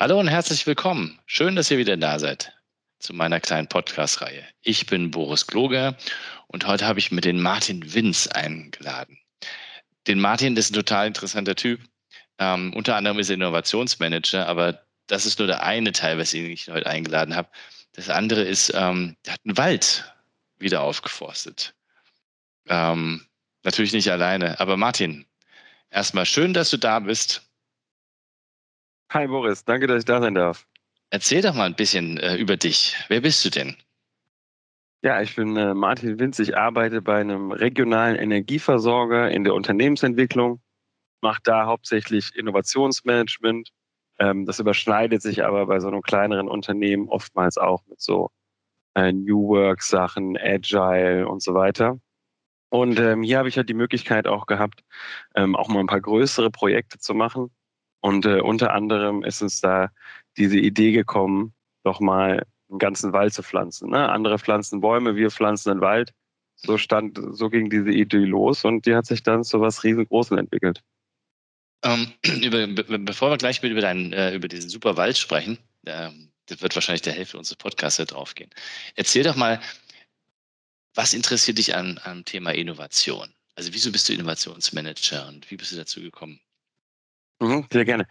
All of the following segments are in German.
Hallo und herzlich willkommen. Schön, dass ihr wieder da seid zu meiner kleinen Podcast-Reihe. Ich bin Boris Kloger und heute habe ich mir den Martin Winz eingeladen. Den Martin ist ein total interessanter Typ. Ähm, unter anderem ist er Innovationsmanager, aber das ist nur der eine Teil, was ich heute eingeladen habe. Das andere ist, ähm, er hat einen Wald wieder aufgeforstet. Ähm, natürlich nicht alleine, aber Martin, erstmal schön, dass du da bist. Hi Boris, danke, dass ich da sein darf. Erzähl doch mal ein bisschen äh, über dich. Wer bist du denn? Ja, ich bin äh, Martin Winz. Ich arbeite bei einem regionalen Energieversorger in der Unternehmensentwicklung, mache da hauptsächlich Innovationsmanagement. Ähm, das überschneidet sich aber bei so einem kleineren Unternehmen oftmals auch mit so äh, New Work Sachen, Agile und so weiter. Und ähm, hier habe ich halt die Möglichkeit auch gehabt, ähm, auch mal ein paar größere Projekte zu machen. Und äh, unter anderem ist uns da diese Idee gekommen, doch mal einen ganzen Wald zu pflanzen. Ne? Andere pflanzen Bäume, wir pflanzen einen Wald. So stand, so ging diese Idee los und die hat sich dann zu was riesengroßen entwickelt. Ähm, über, bevor wir gleich über, deinen, äh, über diesen super Wald sprechen, äh, das wird wahrscheinlich der Hälfte unseres Podcasts draufgehen. Erzähl doch mal, was interessiert dich an, am Thema Innovation? Also wieso bist du Innovationsmanager und wie bist du dazu gekommen? Mhm, sehr gerne.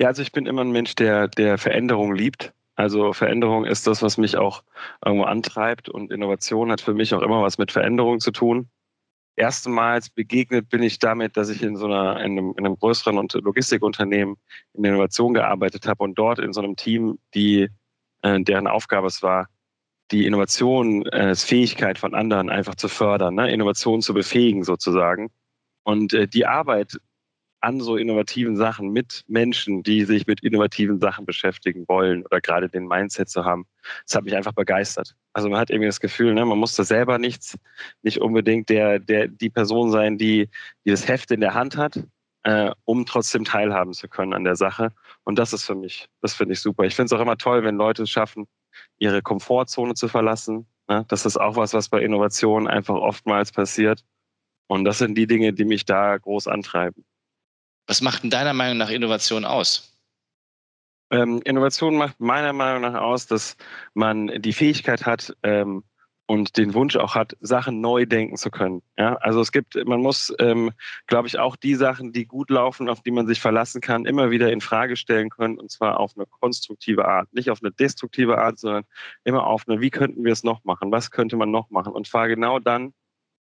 Ja, also ich bin immer ein Mensch, der, der Veränderung liebt. Also Veränderung ist das, was mich auch irgendwo antreibt und Innovation hat für mich auch immer was mit Veränderung zu tun. Erstmals begegnet bin ich damit, dass ich in so einer, in einem, in einem größeren Logistikunternehmen in Innovation gearbeitet habe und dort in so einem Team, die, äh, deren Aufgabe es war, die Innovation, äh, von anderen einfach zu fördern, ne? Innovation zu befähigen sozusagen. Und äh, die Arbeit an so innovativen Sachen mit Menschen, die sich mit innovativen Sachen beschäftigen wollen oder gerade den Mindset zu haben. Das hat mich einfach begeistert. Also man hat irgendwie das Gefühl, ne, man muss da selber nichts, nicht unbedingt der, der, die Person sein, die, die das Heft in der Hand hat, äh, um trotzdem teilhaben zu können an der Sache. Und das ist für mich, das finde ich super. Ich finde es auch immer toll, wenn Leute es schaffen, ihre Komfortzone zu verlassen. Ne? Das ist auch was, was bei Innovationen einfach oftmals passiert. Und das sind die Dinge, die mich da groß antreiben. Was macht denn deiner Meinung nach Innovation aus? Ähm, Innovation macht meiner Meinung nach aus, dass man die Fähigkeit hat ähm, und den Wunsch auch hat, Sachen neu denken zu können. Ja? Also es gibt, man muss, ähm, glaube ich, auch die Sachen, die gut laufen, auf die man sich verlassen kann, immer wieder in Frage stellen können und zwar auf eine konstruktive Art, nicht auf eine destruktive Art, sondern immer auf eine, wie könnten wir es noch machen, was könnte man noch machen und zwar genau dann,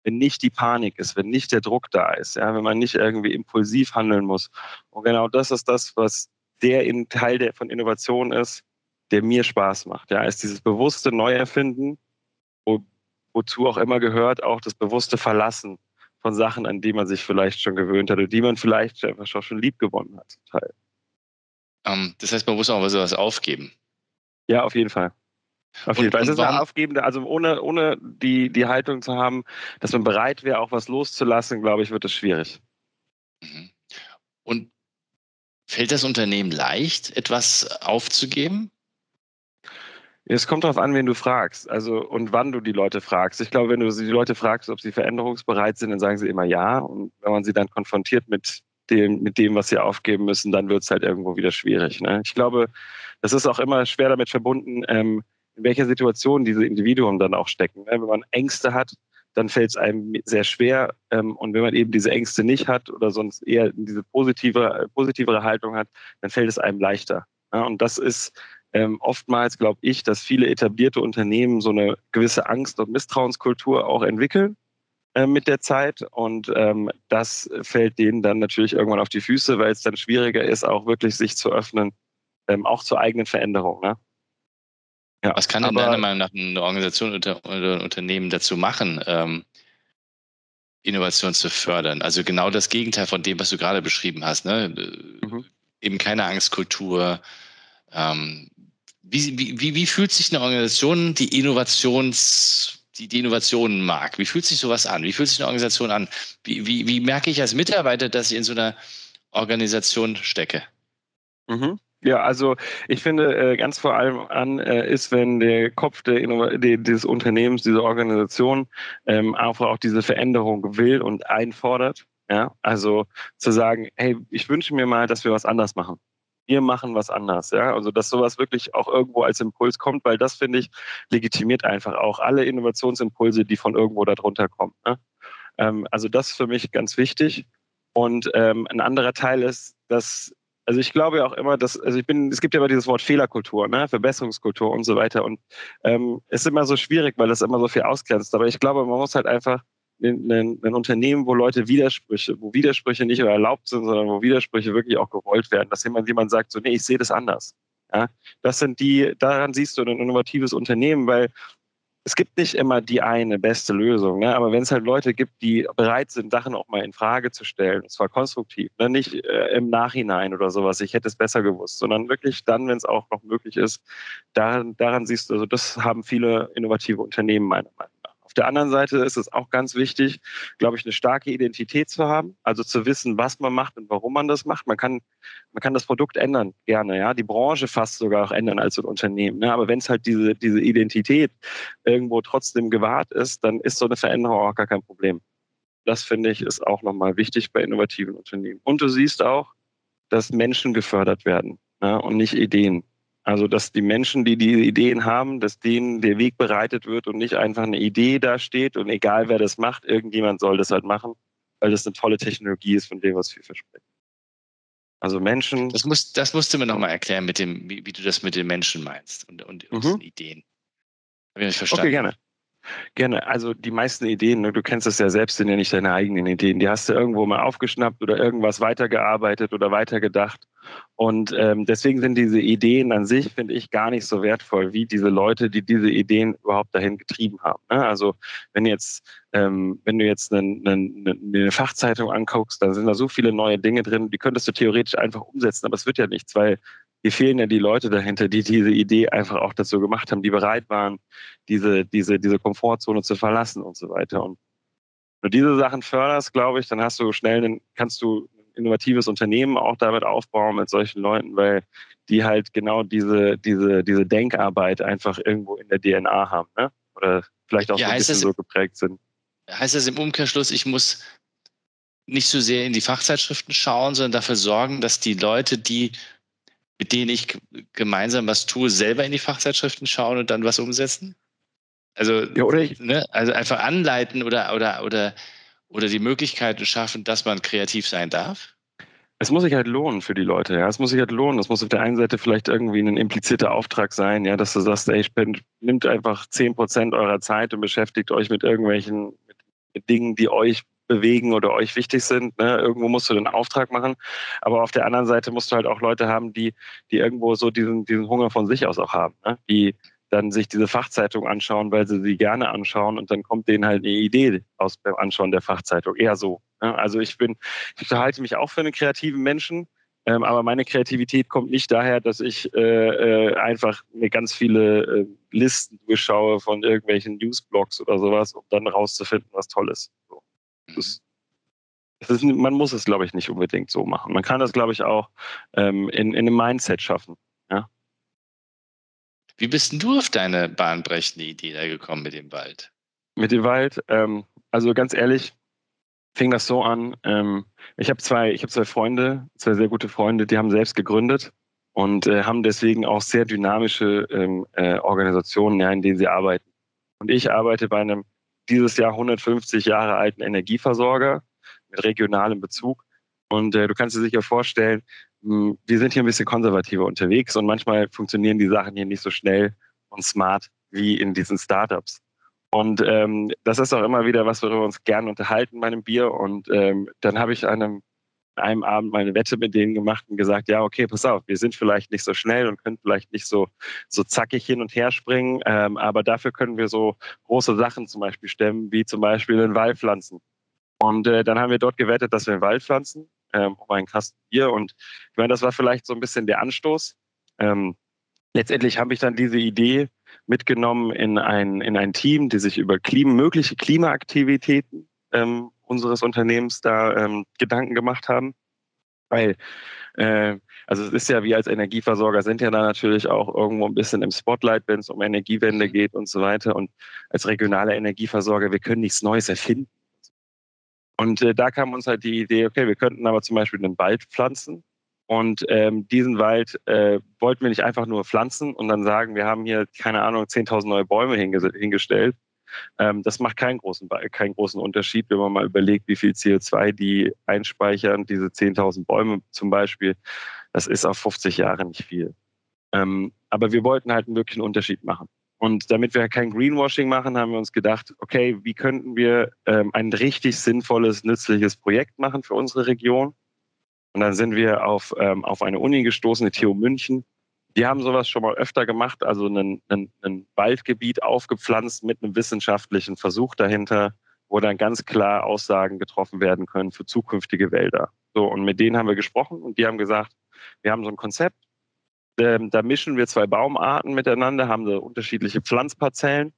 wenn nicht die Panik ist, wenn nicht der Druck da ist, ja, wenn man nicht irgendwie impulsiv handeln muss. Und genau das ist das, was der in Teil der, von Innovation ist, der mir Spaß macht. Ja, ist dieses bewusste Neuerfinden, wo, wozu auch immer gehört, auch das bewusste Verlassen von Sachen, an die man sich vielleicht schon gewöhnt hat oder die man vielleicht einfach schon lieb gewonnen hat. Teil. Um, ähm, das heißt, man muss auch sowas aufgeben. Ja, auf jeden Fall. Auf jeden Fall. Es ist eine aufgebende, also ohne, ohne die, die Haltung zu haben, dass man bereit wäre, auch was loszulassen, glaube ich, wird es schwierig. Mhm. Und fällt das Unternehmen leicht, etwas aufzugeben? Es kommt darauf an, wen du fragst, also und wann du die Leute fragst. Ich glaube, wenn du die Leute fragst, ob sie veränderungsbereit sind, dann sagen sie immer ja. Und wenn man sie dann konfrontiert mit dem, mit dem, was sie aufgeben müssen, dann wird es halt irgendwo wieder schwierig. Ne? Ich glaube, das ist auch immer schwer damit verbunden, ähm, in welcher Situation diese Individuen dann auch stecken. Ne? Wenn man Ängste hat, dann fällt es einem sehr schwer. Ähm, und wenn man eben diese Ängste nicht hat oder sonst eher diese positive, positivere Haltung hat, dann fällt es einem leichter. Und das ist ähm, oftmals, glaube ich, dass viele etablierte Unternehmen so eine gewisse Angst- und Misstrauenskultur auch entwickeln äh, mit der Zeit. Und ähm, das fällt denen dann natürlich irgendwann auf die Füße, weil es dann schwieriger ist, auch wirklich sich zu öffnen, auch zur eigenen Veränderung. Ne? Ja, Was kann denn deiner Meinung nach eine Organisation oder, ein Unternehmen dazu machen, ähm, Innovation zu fördern? Also genau das Gegenteil von dem, was du gerade beschrieben hast. Ne? Mhm. eben keine Angstkultur. Ähm, wie, wie, wie fühlt sich eine Organisation, die Innovations, die, die Innovationen mag? Wie fühlt sich sowas an? Wie fühlt sich eine Organisation an? Wie, wie, wie merke ich als Mitarbeiter, dass ich in so einer Organisation stecke? Mhm. Ja, also ich finde äh, ganz vor allem an äh, ist, wenn der Kopf der die, des Unternehmens, dieser Organisation ähm, einfach auch diese Veränderung will und einfordert. Ja, also zu sagen, hey, ich wünsche mir mal, dass wir was anders machen. Wir machen was anders, ja. Also dass sowas wirklich auch irgendwo als Impuls kommt, weil das finde ich legitimiert einfach auch alle Innovationsimpulse, die von irgendwo darunter kommen. Ne? Ähm, also das ist für mich ganz wichtig. Und ähm, ein anderer Teil ist, dass also ich glaube ja auch immer, dass, also ich bin, es gibt ja immer dieses Wort Fehlerkultur, ne, Verbesserungskultur und so weiter. Und ähm, es ist immer so schwierig, weil das immer so viel ausgrenzt. Aber ich glaube, man muss halt einfach ein, ein, ein Unternehmen, wo Leute Widersprüche, wo Widersprüche nicht nur erlaubt sind, sondern wo Widersprüche wirklich auch gewollt werden, dass jemand, jemand sagt, so, nee, ich sehe das anders. Ja, das sind die, daran siehst du ein innovatives Unternehmen, weil es gibt nicht immer die eine beste Lösung, ne? aber wenn es halt Leute gibt, die bereit sind, Sachen auch mal in Frage zu stellen, und zwar konstruktiv, ne? nicht äh, im Nachhinein oder sowas, ich hätte es besser gewusst, sondern wirklich dann, wenn es auch noch möglich ist, daran, daran siehst du, also das haben viele innovative Unternehmen meiner Meinung nach der anderen Seite ist es auch ganz wichtig, glaube ich, eine starke Identität zu haben, also zu wissen, was man macht und warum man das macht. Man kann, man kann das Produkt ändern, gerne, ja, die Branche fast sogar auch ändern als ein Unternehmen. Ne? Aber wenn es halt diese, diese Identität irgendwo trotzdem gewahrt ist, dann ist so eine Veränderung auch gar kein Problem. Das finde ich ist auch nochmal wichtig bei innovativen Unternehmen. Und du siehst auch, dass Menschen gefördert werden ne? und nicht Ideen. Also, dass die Menschen, die diese Ideen haben, dass denen der Weg bereitet wird und nicht einfach eine Idee da steht und egal wer das macht, irgendjemand soll das halt machen, weil das eine tolle Technologie ist, von dem was viel versprechen. Also Menschen. Das, muss, das musst du mir nochmal erklären, mit dem, wie, wie, du das mit den Menschen meinst und, und, mhm. Ideen. Habe ich nicht verstanden. Okay, gerne. Gerne. Also die meisten Ideen, ne, du kennst es ja selbst, sind ja nicht deine eigenen Ideen. Die hast du irgendwo mal aufgeschnappt oder irgendwas weitergearbeitet oder weitergedacht. Und ähm, deswegen sind diese Ideen an sich, finde ich, gar nicht so wertvoll, wie diese Leute, die diese Ideen überhaupt dahin getrieben haben. Ne? Also wenn jetzt, ähm, wenn du jetzt eine, eine, eine Fachzeitung anguckst, dann sind da so viele neue Dinge drin, die könntest du theoretisch einfach umsetzen, aber es wird ja nichts, weil hier fehlen ja die Leute dahinter, die diese Idee einfach auch dazu gemacht haben, die bereit waren, diese, diese, diese Komfortzone zu verlassen und so weiter. Und wenn du diese Sachen förderst, glaube ich, dann hast du schnell, einen, kannst du innovatives Unternehmen auch damit aufbauen mit solchen Leuten, weil die halt genau diese, diese, diese Denkarbeit einfach irgendwo in der DNA haben, ne? Oder vielleicht auch ja, so ein bisschen so geprägt sind. Heißt das im Umkehrschluss, ich muss nicht so sehr in die Fachzeitschriften schauen, sondern dafür sorgen, dass die Leute, die mit denen ich gemeinsam was tue, selber in die Fachzeitschriften schauen und dann was umsetzen? Also, ja, oder ich, ne, also einfach anleiten oder, oder, oder, oder die Möglichkeiten schaffen, dass man kreativ sein darf? Es muss sich halt lohnen für die Leute, ja. Es muss sich halt lohnen. Das muss auf der einen Seite vielleicht irgendwie ein impliziter Auftrag sein, ja, dass du sagst, ey, nimmt einfach zehn Prozent eurer Zeit und beschäftigt euch mit irgendwelchen mit, mit Dingen, die euch bewegen oder euch wichtig sind. Ne? Irgendwo musst du den Auftrag machen. Aber auf der anderen Seite musst du halt auch Leute haben, die, die irgendwo so diesen, diesen Hunger von sich aus auch haben. Ne? Die dann sich diese Fachzeitung anschauen, weil sie sie gerne anschauen und dann kommt denen halt eine Idee aus beim Anschauen der Fachzeitung. Eher so. Ne? Also ich bin, ich halte mich auch für einen kreativen Menschen. Ähm, aber meine Kreativität kommt nicht daher, dass ich äh, äh, einfach mir ganz viele äh, Listen durchschaue von irgendwelchen Newsblogs oder sowas, um dann rauszufinden, was toll ist. So. Das, das ist, man muss es, glaube ich, nicht unbedingt so machen. Man kann das, glaube ich, auch ähm, in, in einem Mindset schaffen. Ja? Wie bist denn du auf deine bahnbrechende Idee da gekommen mit dem Wald? Mit dem Wald, ähm, also ganz ehrlich, fing das so an. Ähm, ich habe zwei, ich habe zwei Freunde, zwei sehr gute Freunde, die haben selbst gegründet und äh, haben deswegen auch sehr dynamische ähm, äh, Organisationen, ja, in denen sie arbeiten. Und ich arbeite bei einem dieses Jahr 150 Jahre alten Energieversorger mit regionalem Bezug. Und äh, du kannst dir sicher vorstellen, wir sind hier ein bisschen konservativer unterwegs und manchmal funktionieren die Sachen hier nicht so schnell und smart wie in diesen Startups. Und ähm, das ist auch immer wieder was, worüber wir uns gerne unterhalten bei einem Bier. Und ähm, dann habe ich einem einem Abend mal eine Wette mit denen gemacht und gesagt, ja, okay, pass auf, wir sind vielleicht nicht so schnell und können vielleicht nicht so, so zackig hin und her springen, ähm, aber dafür können wir so große Sachen zum Beispiel stemmen, wie zum Beispiel einen Wald pflanzen. Und äh, dann haben wir dort gewettet, dass wir einen Wald pflanzen. Ähm, um einen Kasten Bier. Und ich meine, das war vielleicht so ein bisschen der Anstoß. Ähm, letztendlich habe ich dann diese Idee mitgenommen in ein, in ein Team, die sich über Klima, mögliche Klimaaktivitäten ähm, unseres Unternehmens da ähm, Gedanken gemacht haben. Weil, äh, also es ist ja, wir als Energieversorger sind ja da natürlich auch irgendwo ein bisschen im Spotlight, wenn es um Energiewende mhm. geht und so weiter. Und als regionaler Energieversorger, wir können nichts Neues erfinden. Und äh, da kam uns halt die Idee, okay, wir könnten aber zum Beispiel einen Wald pflanzen. Und ähm, diesen Wald äh, wollten wir nicht einfach nur pflanzen und dann sagen, wir haben hier, keine Ahnung, 10.000 neue Bäume hingestellt, ähm, das macht keinen großen, keinen großen Unterschied, wenn man mal überlegt, wie viel CO2 die einspeichern. Diese 10.000 Bäume zum Beispiel, das ist auf 50 Jahre nicht viel. Ähm, aber wir wollten halt einen wirklichen Unterschied machen. Und damit wir kein Greenwashing machen, haben wir uns gedacht, okay, wie könnten wir ähm, ein richtig sinnvolles, nützliches Projekt machen für unsere Region? Und dann sind wir auf, ähm, auf eine Uni gestoßen, die TU München, die haben sowas schon mal öfter gemacht, also ein, Waldgebiet aufgepflanzt mit einem wissenschaftlichen Versuch dahinter, wo dann ganz klar Aussagen getroffen werden können für zukünftige Wälder. So, und mit denen haben wir gesprochen und die haben gesagt, wir haben so ein Konzept, ähm, da mischen wir zwei Baumarten miteinander, haben so unterschiedliche Pflanzparzellen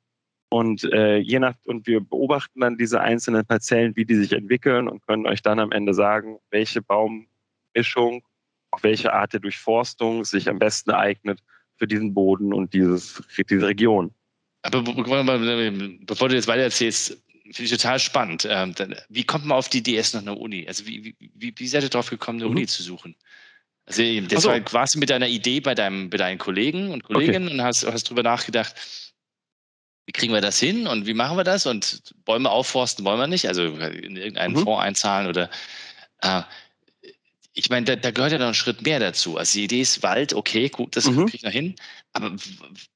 und äh, je nach und wir beobachten dann diese einzelnen Parzellen, wie die sich entwickeln und können euch dann am Ende sagen, welche Baummischung auf welche Art der Durchforstung sich am besten eignet für diesen Boden und dieses, diese Region. Aber bevor du jetzt weiter erzählst, finde ich total spannend. Ähm, wie kommt man auf die Idee, erst noch eine Uni? Also wie, wie, wie seid ihr darauf gekommen, eine mhm. Uni zu suchen? Also das so. war quasi mit deiner Idee bei, deinem, bei deinen Kollegen und Kolleginnen okay. und hast, hast darüber nachgedacht, wie kriegen wir das hin und wie machen wir das? Und Bäume aufforsten wollen wir nicht, also in irgendeinen mhm. Fonds einzahlen oder äh, ich meine, da, da, gehört ja noch ein Schritt mehr dazu. Also die Idee ist Wald, okay, gut, das mhm. kriege ich noch hin. Aber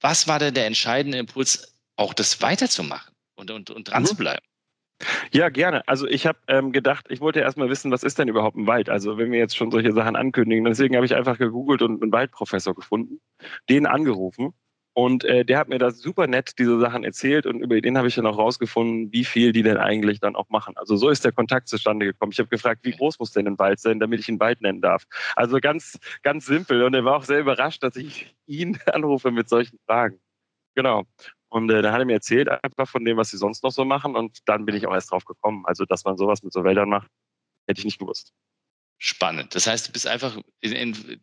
was war denn der entscheidende Impuls, auch das weiterzumachen und, und, und dran mhm. zu bleiben? Ja, gerne. Also ich habe ähm, gedacht, ich wollte erst mal wissen, was ist denn überhaupt ein Wald? Also wenn wir jetzt schon solche Sachen ankündigen, deswegen habe ich einfach gegoogelt und einen Waldprofessor gefunden, den angerufen und äh, der hat mir das super nett, diese Sachen erzählt und über den habe ich dann auch rausgefunden, wie viel die denn eigentlich dann auch machen. Also so ist der Kontakt zustande gekommen. Ich habe gefragt, wie groß muss denn ein Wald sein, damit ich ihn Wald nennen darf. Also ganz, ganz simpel. Und er war auch sehr überrascht, dass ich ihn anrufe mit solchen Fragen. Genau. Und äh, dann hat er mir erzählt einfach von dem, was sie sonst noch so machen. Und dann bin ich auch erst drauf gekommen. Also, dass man sowas mit so Wäldern macht, hätte ich nicht gewusst. Spannend. Das heißt, du bist einfach in, in,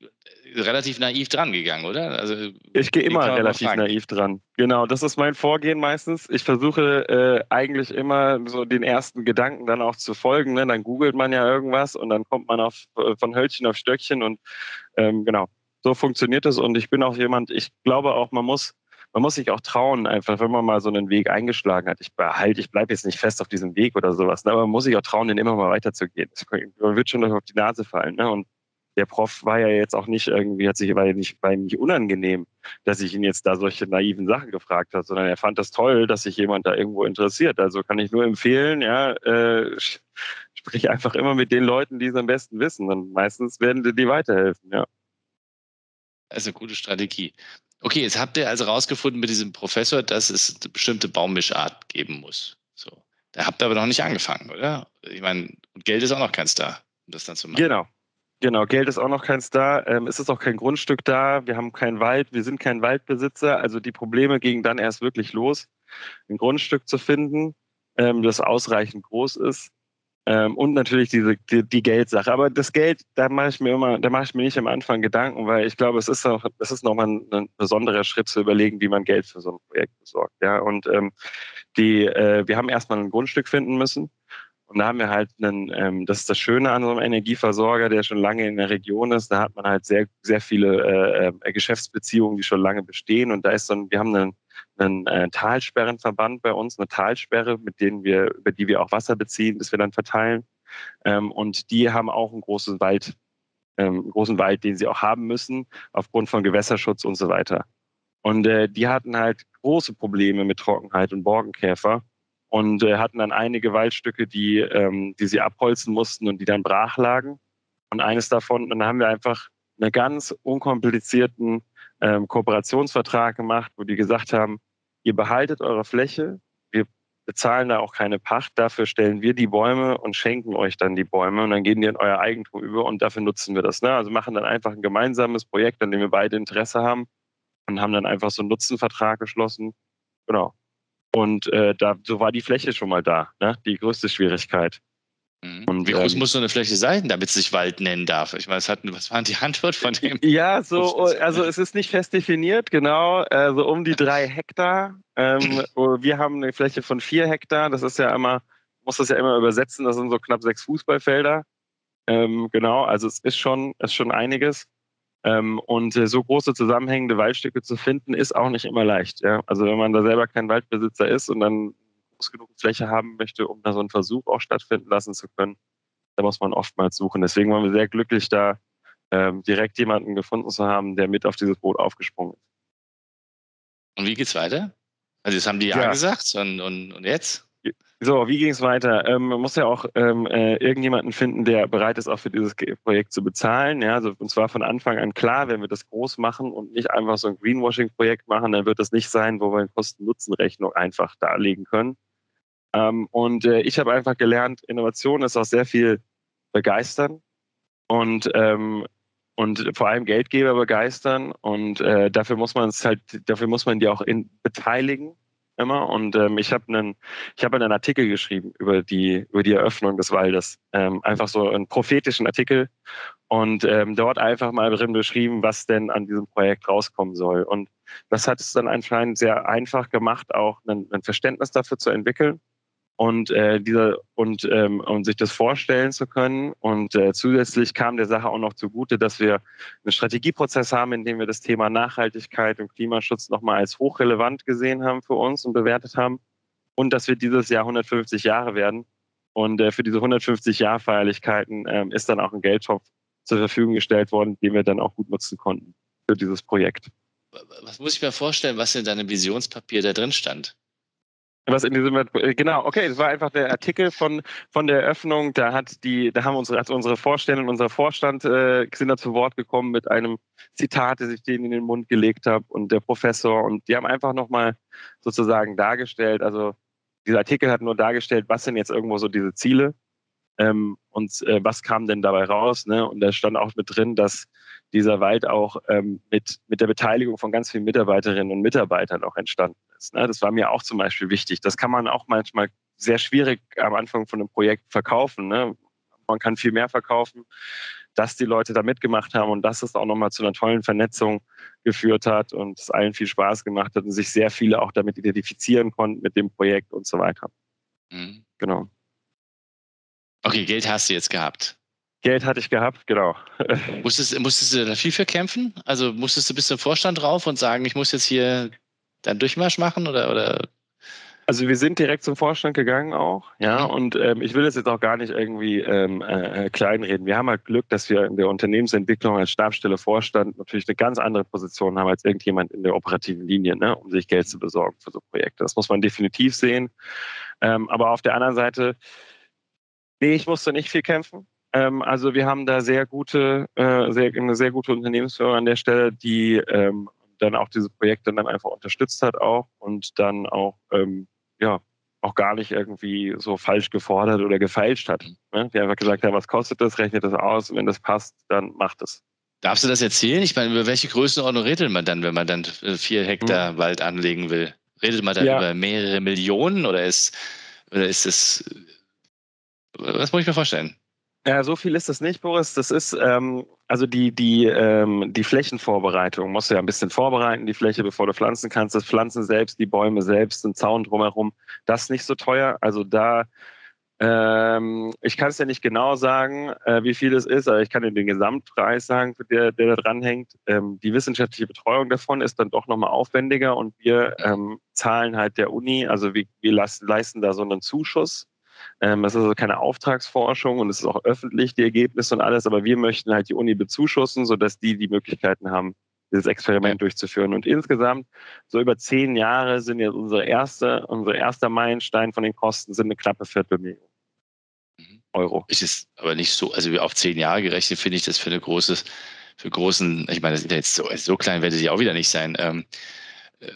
relativ naiv dran gegangen, oder? Also, ich gehe immer relativ naiv dran. Genau, das ist mein Vorgehen meistens. Ich versuche äh, eigentlich immer so den ersten Gedanken dann auch zu folgen. Ne? Dann googelt man ja irgendwas und dann kommt man auf, äh, von Hölzchen auf Stöckchen und ähm, genau, so funktioniert es. Und ich bin auch jemand, ich glaube auch, man muss man muss sich auch trauen, einfach, wenn man mal so einen Weg eingeschlagen hat. Ich behalte, ich bleibe jetzt nicht fest auf diesem Weg oder sowas, ne, aber man muss sich auch trauen, den immer mal weiterzugehen. Man wird schon auf die Nase fallen. Ne? Und der Prof war ja jetzt auch nicht irgendwie, hat sich, war ja nicht, war ihm nicht unangenehm, dass ich ihn jetzt da solche naiven Sachen gefragt habe, sondern er fand das toll, dass sich jemand da irgendwo interessiert. Also kann ich nur empfehlen, ja, äh, sprich einfach immer mit den Leuten, die es am besten wissen. Und meistens werden die, die weiterhelfen, ja. Also gute Strategie. Okay, jetzt habt ihr also rausgefunden mit diesem Professor, dass es eine bestimmte Baummischart geben muss. So. Da habt ihr aber noch nicht angefangen, oder? Ich meine, Geld ist auch noch keins da, um das dann zu machen. Genau. Genau, Geld ist auch noch keins da. Ähm, es ist auch kein Grundstück da. Wir haben keinen Wald. Wir sind kein Waldbesitzer. Also die Probleme gingen dann erst wirklich los, ein Grundstück zu finden, ähm, das ausreichend groß ist. Ähm, und natürlich diese, die, die, Geldsache. Aber das Geld, da mache ich mir immer, da mache ich mir nicht am Anfang Gedanken, weil ich glaube, es ist noch, es ist nochmal ein, ein besonderer Schritt zu überlegen, wie man Geld für so ein Projekt besorgt. Ja, und ähm, die, äh, wir haben erstmal ein Grundstück finden müssen. Und da haben wir halt einen, ähm, das ist das Schöne an so einem Energieversorger, der schon lange in der Region ist. Da hat man halt sehr, sehr viele äh, äh Geschäftsbeziehungen, die schon lange bestehen. Und da ist so ein, wir haben einen einen äh, Talsperrenverband bei uns, eine Talsperre, mit denen wir, über die wir auch Wasser beziehen, das wir dann verteilen. Ähm, und die haben auch einen großen Wald, ähm, großen Wald, den sie auch haben müssen, aufgrund von Gewässerschutz und so weiter. Und äh, die hatten halt große Probleme mit Trockenheit und Borkenkäfer und äh, hatten dann einige Waldstücke, die, ähm, die sie abholzen mussten und die dann brach lagen. Und eines davon, dann haben wir einfach einen ganz unkomplizierten ähm, Kooperationsvertrag gemacht, wo die gesagt haben, ihr behaltet eure Fläche, wir bezahlen da auch keine Pacht. Dafür stellen wir die Bäume und schenken euch dann die Bäume und dann gehen die in euer Eigentum über und dafür nutzen wir das. Ne? Also machen dann einfach ein gemeinsames Projekt, an dem wir beide Interesse haben und haben dann einfach so einen Nutzenvertrag geschlossen. Genau. Und äh, da, so war die Fläche schon mal da, ne? die größte Schwierigkeit. Mhm. Und, Wie groß ähm, muss so eine Fläche sein, damit es sich Wald nennen darf? Ich meine, was, hat, was war die Antwort von dem? Ja, so, also es ist nicht fest definiert, genau, äh, so um die drei Hektar. Ähm, wir haben eine Fläche von vier Hektar, das ist ja immer, muss das ja immer übersetzen, das sind so knapp sechs Fußballfelder. Ähm, genau, also es ist schon, ist schon einiges. Ähm, und äh, so große zusammenhängende Waldstücke zu finden, ist auch nicht immer leicht. Ja? Also wenn man da selber kein Waldbesitzer ist und dann groß genug Fläche haben möchte, um da so einen Versuch auch stattfinden lassen zu können, da muss man oftmals suchen. Deswegen waren wir sehr glücklich, da ähm, direkt jemanden gefunden zu haben, der mit auf dieses Boot aufgesprungen ist. Und wie geht's weiter? Also das haben die ja, ja gesagt und, und, und jetzt? So, wie ging es weiter? Ähm, man muss ja auch ähm, äh, irgendjemanden finden, der bereit ist, auch für dieses Projekt zu bezahlen. Ja, also, und zwar von Anfang an klar, wenn wir das groß machen und nicht einfach so ein Greenwashing-Projekt machen, dann wird das nicht sein, wo wir eine Kosten-Nutzen-Rechnung einfach darlegen können. Ähm, und äh, ich habe einfach gelernt, Innovation ist auch sehr viel begeistern und, ähm, und vor allem Geldgeber begeistern. Und äh, dafür muss man es halt, dafür muss man die auch in, beteiligen immer. Und ähm, ich habe einen, ich habe einen Artikel geschrieben über die über die Eröffnung des Waldes, ähm, einfach so einen prophetischen Artikel und ähm, dort einfach mal drin beschrieben, was denn an diesem Projekt rauskommen soll. Und das hat es dann anscheinend sehr einfach gemacht, auch ein, ein Verständnis dafür zu entwickeln und äh, dieser und ähm, um sich das vorstellen zu können und äh, zusätzlich kam der Sache auch noch zugute, dass wir einen Strategieprozess haben, in dem wir das Thema Nachhaltigkeit und Klimaschutz nochmal als hochrelevant gesehen haben für uns und bewertet haben und dass wir dieses Jahr 150 Jahre werden und äh, für diese 150 Jahr Feierlichkeiten äh, ist dann auch ein Geldtopf zur Verfügung gestellt worden, den wir dann auch gut nutzen konnten für dieses Projekt. Was muss ich mir vorstellen, was in deinem Visionspapier da drin stand? Was in diesem äh, genau, okay, das war einfach der Artikel von von der Eröffnung. Da hat die, da haben unsere hat unsere Vorstände und unser Vorstand äh, sind da zu Wort gekommen mit einem Zitat, das ich denen in den Mund gelegt habe und der Professor und die haben einfach nochmal sozusagen dargestellt. Also dieser Artikel hat nur dargestellt, was sind jetzt irgendwo so diese Ziele ähm, und äh, was kam denn dabei raus. Ne? Und da stand auch mit drin, dass dieser Wald auch ähm, mit, mit der Beteiligung von ganz vielen Mitarbeiterinnen und Mitarbeitern auch entstanden ist. Ne? Das war mir auch zum Beispiel wichtig. Das kann man auch manchmal sehr schwierig am Anfang von einem Projekt verkaufen. Ne? Man kann viel mehr verkaufen, dass die Leute da mitgemacht haben und dass es auch nochmal zu einer tollen Vernetzung geführt hat und es allen viel Spaß gemacht hat und sich sehr viele auch damit identifizieren konnten mit dem Projekt und so weiter. Mhm. Genau. Okay, Geld hast du jetzt gehabt. Geld hatte ich gehabt, genau. Musstest, musstest du da viel für kämpfen? Also musstest du bis zum Vorstand drauf und sagen, ich muss jetzt hier deinen Durchmarsch machen oder, oder? Also wir sind direkt zum Vorstand gegangen auch, ja, mhm. und ähm, ich will das jetzt auch gar nicht irgendwie ähm, äh, kleinreden. Wir haben halt Glück, dass wir in der Unternehmensentwicklung als Stabstelle Vorstand natürlich eine ganz andere Position haben als irgendjemand in der operativen Linie, ne, um sich Geld zu besorgen für so Projekte. Das muss man definitiv sehen. Ähm, aber auf der anderen Seite, nee, ich musste nicht viel kämpfen. Ähm, also wir haben da sehr gute, äh, sehr, eine sehr gute Unternehmensführung an der Stelle, die ähm, dann auch diese Projekte dann einfach unterstützt hat auch und dann auch ähm, ja auch gar nicht irgendwie so falsch gefordert oder gefeilscht hat. Ne? Die einfach gesagt haben, was kostet das, rechnet das aus und wenn das passt, dann macht es. Darfst du das erzählen? Ich meine, über welche Größenordnung redet man dann, wenn man dann vier Hektar hm. Wald anlegen will? Redet man dann ja. über mehrere Millionen oder ist, oder ist es, was muss ich mir vorstellen? Ja, so viel ist das nicht, Boris. Das ist ähm, also die, die, ähm, die Flächenvorbereitung. Musst du ja ein bisschen vorbereiten, die Fläche, bevor du pflanzen kannst. Das Pflanzen selbst, die Bäume selbst, ein Zaun drumherum. Das ist nicht so teuer. Also da, ähm, ich kann es ja nicht genau sagen, äh, wie viel es ist, aber ich kann dir den Gesamtpreis sagen, der, der da dranhängt. Ähm, die wissenschaftliche Betreuung davon ist dann doch nochmal aufwendiger und wir ähm, zahlen halt der Uni, also wir, wir leisten da so einen Zuschuss ähm, es ist also keine Auftragsforschung und es ist auch öffentlich, die Ergebnisse und alles, aber wir möchten halt die Uni bezuschussen, sodass die die Möglichkeiten haben, dieses Experiment durchzuführen. Und insgesamt, so über zehn Jahre sind jetzt unsere erste, unser erster Meilenstein von den Kosten sind eine knappe Viertelmillion. Mhm. Euro. Ist es aber nicht so, also auf zehn Jahre gerechnet finde ich das für eine große, für großen, ich meine, das ist jetzt so, so klein werde die auch wieder nicht sein. Ähm, äh,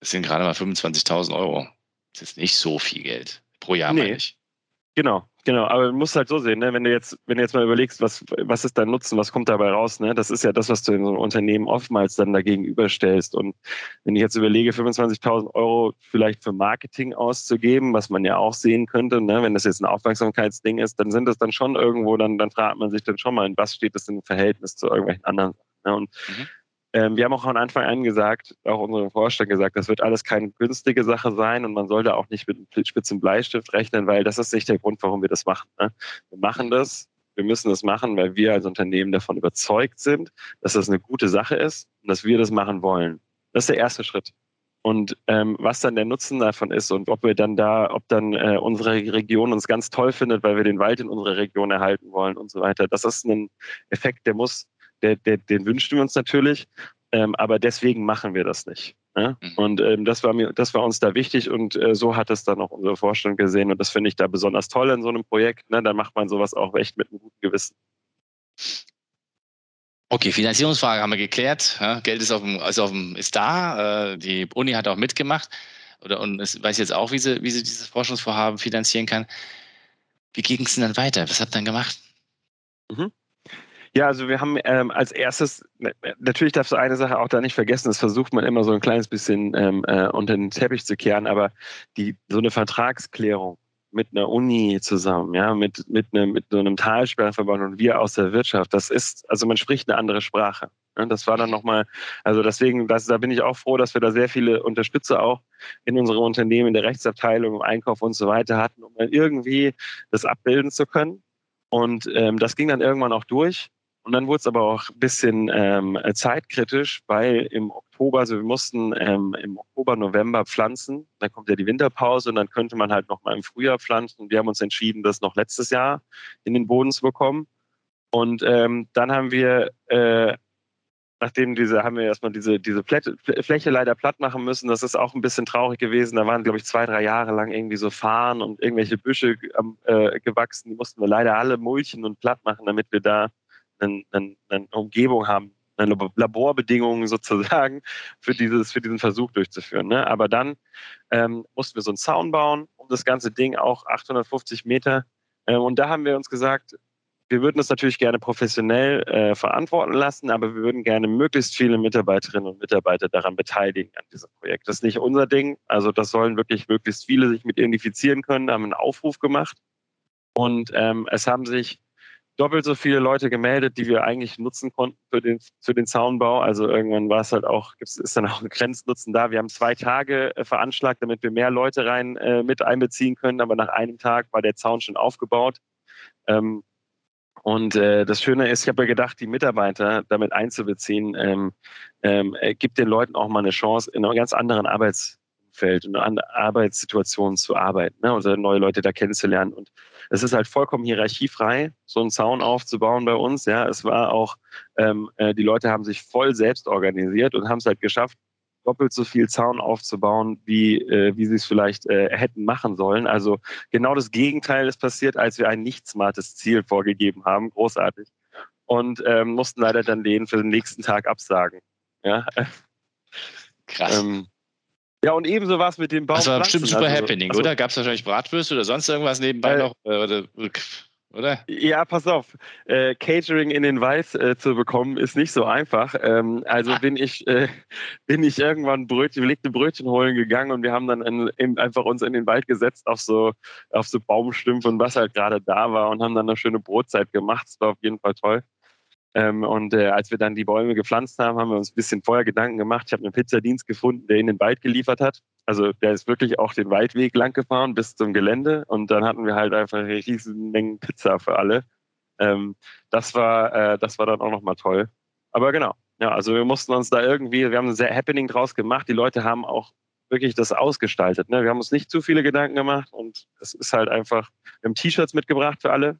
das sind gerade mal 25.000 Euro. Das ist nicht so viel Geld. Pro Jahr Nee. meine ich. Genau, genau. Aber du musst halt so sehen, ne? wenn du jetzt, wenn du jetzt mal überlegst, was, was ist dein Nutzen, was kommt dabei raus, ne? Das ist ja das, was du in so einem Unternehmen oftmals dann dagegen überstellst. Und wenn ich jetzt überlege, 25.000 Euro vielleicht für Marketing auszugeben, was man ja auch sehen könnte, ne? wenn das jetzt ein Aufmerksamkeitsding ist, dann sind das dann schon irgendwo, dann, dann fragt man sich dann schon mal, in was steht das im Verhältnis zu irgendwelchen anderen. Ne? Und Mhm. Ähm, wir haben auch von Anfang an gesagt, auch unserem Vorstand gesagt, das wird alles keine günstige Sache sein und man sollte auch nicht mit einem spitzen Bleistift rechnen, weil das ist nicht der Grund, warum wir das machen. Ne? Wir machen das, wir müssen das machen, weil wir als Unternehmen davon überzeugt sind, dass das eine gute Sache ist und dass wir das machen wollen. Das ist der erste Schritt. Und ähm, was dann der Nutzen davon ist und ob wir dann da, ob dann äh, unsere Region uns ganz toll findet, weil wir den Wald in unserer Region erhalten wollen und so weiter, das ist ein Effekt, der muss, der, der, den wünschen wir uns natürlich, ähm, aber deswegen machen wir das nicht. Ne? Mhm. Und ähm, das war mir, das war uns da wichtig und äh, so hat es dann auch unser Vorstand gesehen und das finde ich da besonders toll in so einem Projekt. Ne? Da macht man sowas auch echt mit einem guten Gewissen. Okay, Finanzierungsfrage haben wir geklärt. Ja, Geld ist, auf dem, ist, auf dem, ist da. Äh, die Uni hat auch mitgemacht oder, und es weiß jetzt auch, wie sie, wie sie dieses Forschungsvorhaben finanzieren kann. Wie ging es denn dann weiter? Was habt ihr dann gemacht? Ja, also wir haben ähm, als erstes, na- natürlich darfst du eine Sache auch da nicht vergessen, das versucht man immer so ein kleines bisschen ähm, äh, unter den Teppich zu kehren, aber die so eine Vertragsklärung mit einer Uni zusammen, ja, mit, mit, ne, mit so einem Talsperrenverband und wir aus der Wirtschaft, das ist, also man spricht eine andere Sprache. Ne? Das war dann nochmal, also deswegen, das, da bin ich auch froh, dass wir da sehr viele Unterstützer auch in unserem Unternehmen, in der Rechtsabteilung, im Einkauf und so weiter hatten, um dann irgendwie das abbilden zu können. Und ähm, das ging dann irgendwann auch durch. Und dann wurde es aber auch ein bisschen ähm, zeitkritisch, weil im Oktober, also wir mussten ähm, im Oktober, November pflanzen. Dann kommt ja die Winterpause und dann könnte man halt noch mal im Frühjahr pflanzen. Und wir haben uns entschieden, das noch letztes Jahr in den Boden zu bekommen. Und ähm, dann haben wir, äh, nachdem diese, haben wir erstmal diese, diese Fläche leider platt machen müssen. Das ist auch ein bisschen traurig gewesen. Da waren, glaube ich, zwei, drei Jahre lang irgendwie so Farn und irgendwelche Büsche äh, gewachsen. Die mussten wir leider alle mulchen und platt machen, damit wir da eine, eine, eine Umgebung haben, eine Lab- Laborbedingungen sozusagen für dieses, für diesen Versuch durchzuführen. Ne? Aber dann ähm, mussten wir so einen Zaun bauen, um das ganze Ding auch 850 Meter. Ähm, und da haben wir uns gesagt, wir würden das natürlich gerne professionell äh, verantworten lassen, aber wir würden gerne möglichst viele Mitarbeiterinnen und Mitarbeiter daran beteiligen an diesem Projekt. Das ist nicht unser Ding. Also das sollen wirklich möglichst viele sich mit identifizieren können. Da haben wir einen Aufruf gemacht. Und ähm, es haben sich doppelt so viele Leute gemeldet, die wir eigentlich nutzen konnten für den, für den Zaunbau. Also irgendwann war es halt auch, ist dann auch ein Grenznutzen da. Wir haben zwei Tage äh, veranschlagt, damit wir mehr Leute rein äh, mit einbeziehen können. Aber nach einem Tag war der Zaun schon aufgebaut. Ähm, und äh, das Schöne ist, ich habe ja gedacht, die Mitarbeiter damit einzubeziehen, ähm, ähm, äh, gibt den Leuten auch mal eine Chance, in einem ganz anderen Arbeitsfeld und einer Arbeitssituation zu arbeiten ne? oder neue Leute da kennenzulernen. Und es ist halt vollkommen hierarchiefrei, so einen Zaun aufzubauen bei uns. Ja, es war auch, ähm, äh, die Leute haben sich voll selbst organisiert und haben es halt geschafft, doppelt so viel Zaun aufzubauen, wie, äh, wie sie es vielleicht äh, hätten machen sollen. Also genau das Gegenteil ist passiert, als wir ein nicht smartes Ziel vorgegeben haben. Großartig. Und ähm, mussten leider dann den für den nächsten Tag absagen. Ja, Krass. ähm, ja und ebenso war es mit dem Baum. das war bestimmt super Happening, also, oder? Gab es wahrscheinlich Bratwürste oder sonst irgendwas nebenbei Äh, noch? Äh, Oder, oder? Ja, pass auf. Äh, Catering in den Wald äh, zu bekommen, ist nicht so einfach. Ähm, also bin ich, äh, bin ich irgendwann Brötchen, belegte Brötchen holen gegangen und wir haben dann in, in, einfach uns in den Wald gesetzt auf so, auf so Baumstümpfe und was halt gerade da war und haben dann eine schöne Brotzeit gemacht. Das war auf jeden Fall toll. Ähm, und äh, als wir dann die Bäume gepflanzt haben, haben wir uns ein bisschen vorher Gedanken gemacht. Ich habe einen Pizzadienst gefunden, der in den Wald geliefert hat. Also der ist wirklich auch den Waldweg lang gefahren bis zum Gelände und dann hatten wir halt einfach riesen Mengen Pizza für alle. Ähm, das war, äh, das war dann auch nochmal toll. Aber genau, ja, also wir mussten uns da irgendwie, wir haben ein sehr Happening draus gemacht. Die Leute haben auch wirklich das ausgestaltet. Ne? Wir haben uns nicht zu viele Gedanken gemacht und es ist halt einfach, wir haben T-Shirts mitgebracht für alle,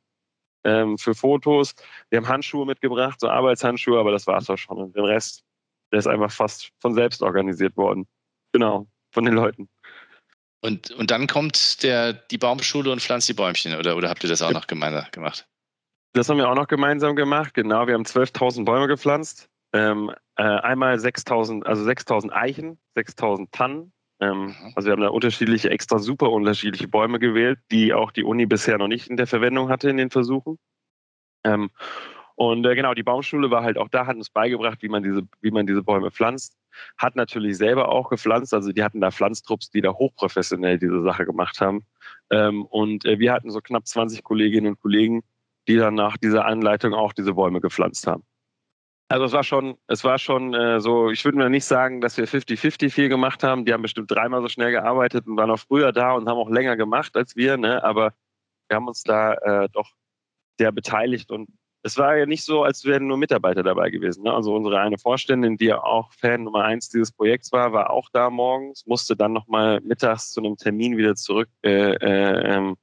ähm, für Fotos. Wir haben Handschuhe mitgebracht, so Arbeitshandschuhe, aber das war's auch schon. Und den Rest, der ist einfach fast von selbst organisiert worden. Genau, von den Leuten. Und, und dann kommt der, die Baumschule und pflanzt die Bäumchen, oder, oder habt ihr das auch Ja. noch gemeinsam gemacht? Das haben wir auch noch gemeinsam gemacht. Genau, wir haben 12.000 Bäume gepflanzt. Ähm, äh, einmal 6.000, also 6.000 Eichen, 6.000 Tannen Ähm, mhm. also wir haben da unterschiedliche, extra super unterschiedliche Bäume gewählt, die auch die Uni bisher noch nicht in der Verwendung hatte in den Versuchen. Ähm, und äh, genau, die Baumschule war halt auch da, hat uns beigebracht, wie man diese, wie man diese Bäume pflanzt. Hat natürlich selber auch gepflanzt, also die hatten da Pflanztrupps, die da hochprofessionell diese Sache gemacht haben. Ähm, und äh, wir hatten so knapp 20 Kolleginnen und Kollegen, die dann nach dieser Anleitung auch diese Bäume gepflanzt haben. Also es war schon, es war schon äh, so, ich würde mir nicht sagen, dass wir 50-50 viel gemacht haben. Die haben bestimmt dreimal so schnell gearbeitet und waren auch früher da und haben auch länger gemacht als wir, ne? Aber wir haben uns da äh, doch sehr beteiligt und es war ja nicht so, als wären nur Mitarbeiter dabei gewesen. Ne? Also unsere eine Vorständin, die ja auch Fan Nummer eins dieses Projekts war, war auch da morgens, musste dann nochmal mittags zu einem Termin wieder zurück äh, äh, ähm,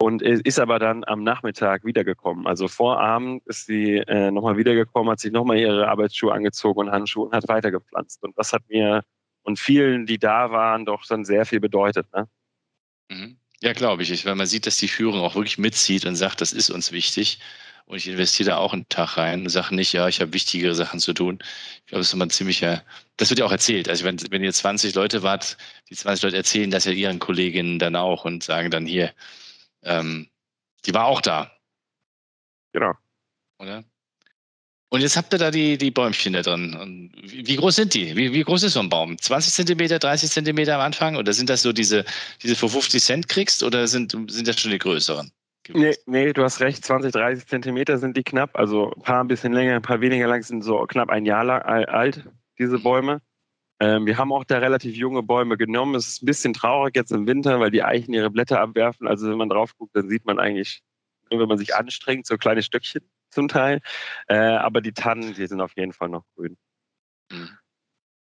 und ist aber dann am Nachmittag wiedergekommen. Also vor Abend ist sie äh, nochmal wiedergekommen, hat sich nochmal ihre Arbeitsschuhe angezogen und Handschuhe und hat weitergepflanzt. Und das hat mir und vielen, die da waren, doch dann sehr viel bedeutet. Ne? Mhm. Ja, glaube ich. Weil man sieht, dass die Führung auch wirklich mitzieht und sagt, das ist uns wichtig. Und ich investiere da auch einen Tag rein und sage nicht, ja, ich habe wichtigere Sachen zu tun. Ich glaube, das ist immer ein ziemlicher, das wird ja auch erzählt. Also wenn, wenn ihr 20 Leute wart, die 20 Leute erzählen das ja ihren Kolleginnen dann auch und sagen dann hier, ähm, die war auch da. Genau. Oder? Und jetzt habt ihr da die, die Bäumchen da drin. Und wie, groß sind die? Wie, wie, groß ist so ein Baum? 20 Zentimeter, 30 Zentimeter am Anfang? Oder sind das so diese, diese für 50 Cent kriegst? Oder sind, sind das schon die größeren? Nee, nee, du hast recht, 20, 30 Zentimeter sind die knapp. Also ein paar ein bisschen länger, ein paar weniger lang sind so knapp ein Jahr lang, alt, diese Bäume. Ähm, wir haben auch da relativ junge Bäume genommen. Es ist ein bisschen traurig jetzt im Winter, weil die Eichen ihre Blätter abwerfen. Also wenn man drauf guckt, dann sieht man eigentlich, nur wenn man sich anstrengt, so kleine Stückchen zum Teil. Äh, aber die Tannen, die sind auf jeden Fall noch grün. Mhm.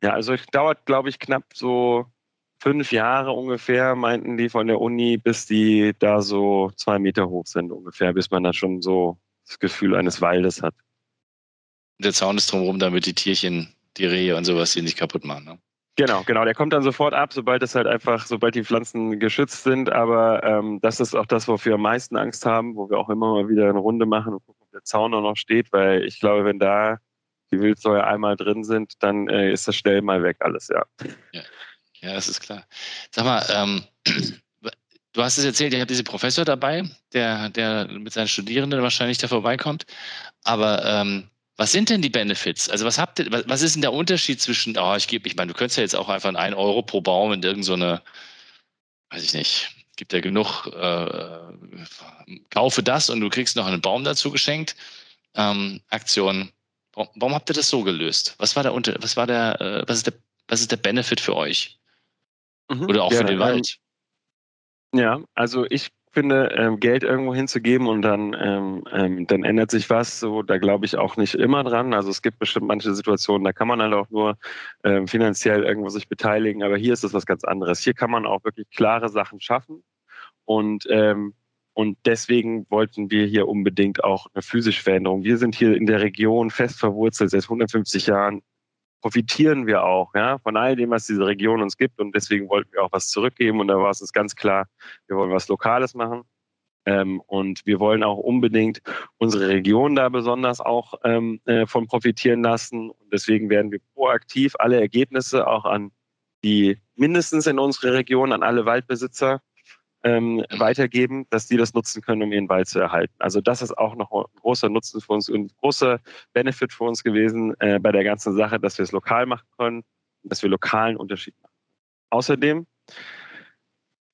Ja, also es dauert, glaube ich, knapp so fünf Jahre ungefähr, meinten die von der Uni, bis die da so zwei Meter hoch sind ungefähr, bis man da schon so das Gefühl eines Waldes hat. Der Zaun ist drumherum, damit die Tierchen, die Rehe und sowas, die nicht kaputt machen. Ne? Genau, genau. Der kommt dann sofort ab, sobald es halt einfach, sobald die Pflanzen geschützt sind. Aber ähm, das ist auch das, wofür wir am meisten Angst haben, wo wir auch immer mal wieder eine Runde machen und gucken, ob der Zaun auch noch steht, weil ich glaube, wenn da die Wildsäure einmal drin sind, dann äh, ist das schnell mal weg alles, ja. ja. Ja, das ist klar. Sag mal, ähm, du hast es erzählt, ihr habt diesen Professor dabei, der, der mit seinen Studierenden wahrscheinlich da vorbeikommt. Aber ähm, was sind denn die Benefits? Also was habt ihr, was ist denn der Unterschied zwischen, oh, ich gebe, ich meine, du könntest ja jetzt auch einfach einen Euro pro Baum in irgendeine, so weiß ich nicht, gibt ja genug, äh, kaufe das und du kriegst noch einen Baum dazu geschenkt. Ähm, Aktion. Warum, warum habt ihr das so gelöst? Was war der Unter, was war der, äh, was ist der, was ist der Benefit für euch? Mhm. Oder auch ja, für den Wald. Ja, also ich finde, ähm, Geld irgendwo hinzugeben und dann, ähm, ähm, dann ändert sich was. So, da glaube ich auch nicht immer dran. Also es gibt bestimmt manche Situationen, da kann man halt auch nur ähm, finanziell irgendwo sich beteiligen. Aber hier ist es was ganz anderes. Hier kann man auch wirklich klare Sachen schaffen und ähm, und deswegen wollten wir hier unbedingt auch eine physische Veränderung. Wir sind hier in der Region fest verwurzelt seit 150 Jahren profitieren wir auch ja, von all dem, was diese Region uns gibt. Und deswegen wollten wir auch was zurückgeben. Und da war es uns ganz klar, wir wollen was Lokales machen. Ähm, und wir wollen auch unbedingt unsere Region da besonders auch ähm, äh, von profitieren lassen. Und deswegen werden wir proaktiv alle Ergebnisse auch an die mindestens in unserer Region, an alle Waldbesitzer ähm, weitergeben, dass die das nutzen können, um ihren Wald zu erhalten. Also das ist auch noch ein großer Nutzen für uns und ein großer Benefit für uns gewesen äh, bei der ganzen Sache, dass wir es lokal machen können, dass wir lokalen Unterschied machen. Außerdem,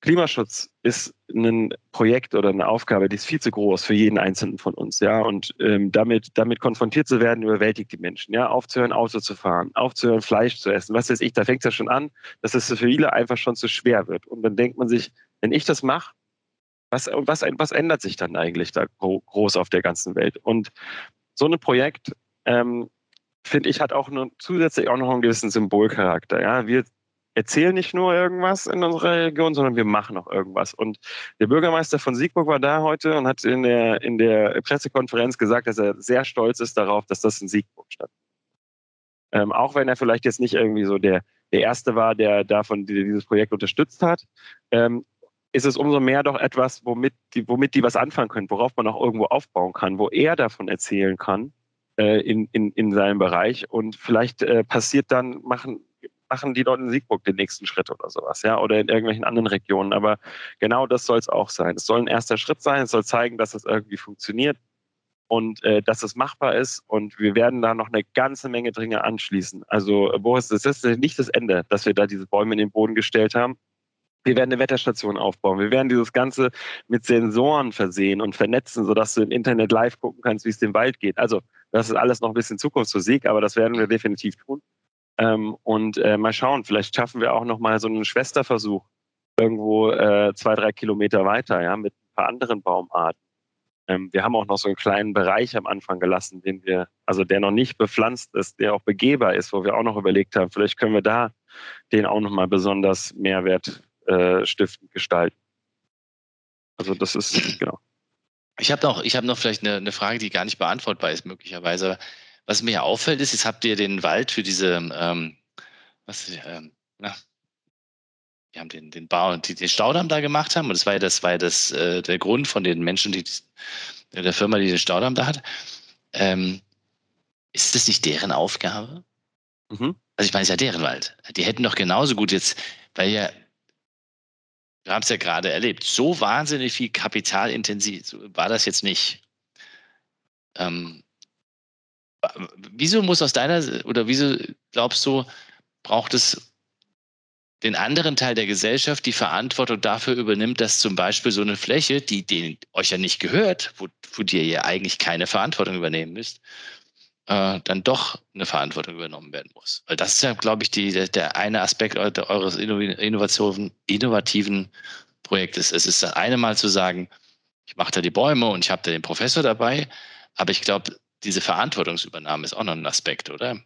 Klimaschutz ist ein Projekt oder eine Aufgabe, die ist viel zu groß für jeden Einzelnen von uns, ja. Und ähm, damit, damit konfrontiert zu werden, überwältigt die Menschen, ja. Aufzuhören, Auto zu fahren, aufzuhören, Fleisch zu essen, was weiß ich, da fängt es ja schon an, dass es für viele einfach schon zu schwer wird. Und dann denkt man sich, wenn ich das mache, was, was, was ändert sich dann eigentlich da groß auf der ganzen Welt? Und so ein Projekt, ähm, finde ich, hat auch nur, zusätzlich auch noch einen gewissen Symbolcharakter. Ja? Wir erzählen nicht nur irgendwas in unserer Region, sondern wir machen auch irgendwas. Und der Bürgermeister von Siegburg war da heute und hat in der, in der Pressekonferenz gesagt, dass er sehr stolz ist darauf, dass das in Siegburg stattfindet. Ähm, auch wenn er vielleicht jetzt nicht irgendwie so der, der Erste war, der davon dieses Projekt unterstützt hat. Ähm, ist es umso mehr doch etwas, womit die, womit die was anfangen können, worauf man auch irgendwo aufbauen kann, wo er davon erzählen kann äh, in, in, in seinem Bereich. Und vielleicht äh, passiert dann, machen, machen die dort in Siegburg den nächsten Schritt oder sowas, ja, oder in irgendwelchen anderen Regionen. Aber genau das soll es auch sein. Es soll ein erster Schritt sein, es soll zeigen, dass es irgendwie funktioniert und äh, dass es machbar ist. Und wir werden da noch eine ganze Menge Dinge anschließen. Also, Boris, das ist nicht das Ende, dass wir da diese Bäume in den Boden gestellt haben. Wir werden eine Wetterstation aufbauen. Wir werden dieses Ganze mit Sensoren versehen und vernetzen, sodass du im Internet live gucken kannst, wie es dem Wald geht. Also, das ist alles noch ein bisschen Zukunftsmusik, aber das werden wir definitiv tun. Ähm, und äh, mal schauen, vielleicht schaffen wir auch noch mal so einen Schwesterversuch irgendwo äh, zwei, drei Kilometer weiter, ja, mit ein paar anderen Baumarten. Ähm, wir haben auch noch so einen kleinen Bereich am Anfang gelassen, den wir, also der noch nicht bepflanzt ist, der auch begehbar ist, wo wir auch noch überlegt haben, vielleicht können wir da den auch noch mal besonders Mehrwert äh, stiftend gestalten. Also das ist, genau. Ich habe noch, ich habe noch vielleicht eine, eine, Frage, die gar nicht beantwortbar ist, möglicherweise. Was mir auffällt, ist, jetzt habt ihr den Wald für diese, ähm, was, ähm, na, wir haben den, den Bau, die den Staudamm da gemacht haben, und das war ja das, war ja das, äh, der Grund von den Menschen, die der Firma, die den Staudamm da hat. Ähm, ist das nicht deren Aufgabe? Mhm. Also ich meine, es ist ja deren Wald. Die hätten doch genauso gut jetzt, weil ja wir haben es ja gerade erlebt, so wahnsinnig viel kapitalintensiv war das jetzt nicht. Ähm, wieso muss aus deiner oder wieso glaubst du, braucht es den anderen Teil der Gesellschaft, die Verantwortung dafür übernimmt, dass zum Beispiel so eine Fläche, die denen euch ja nicht gehört, wo, wo ihr ja eigentlich keine Verantwortung übernehmen müsst, äh, dann doch eine Verantwortung übernommen werden muss. Weil das ist ja, glaube ich, die, der, der eine Aspekt eures Innovation, innovativen Projektes. Es ist das eine Mal zu sagen, ich mache da die Bäume und ich habe da den Professor dabei, aber ich glaube, diese Verantwortungsübernahme ist auch noch ein Aspekt, oder?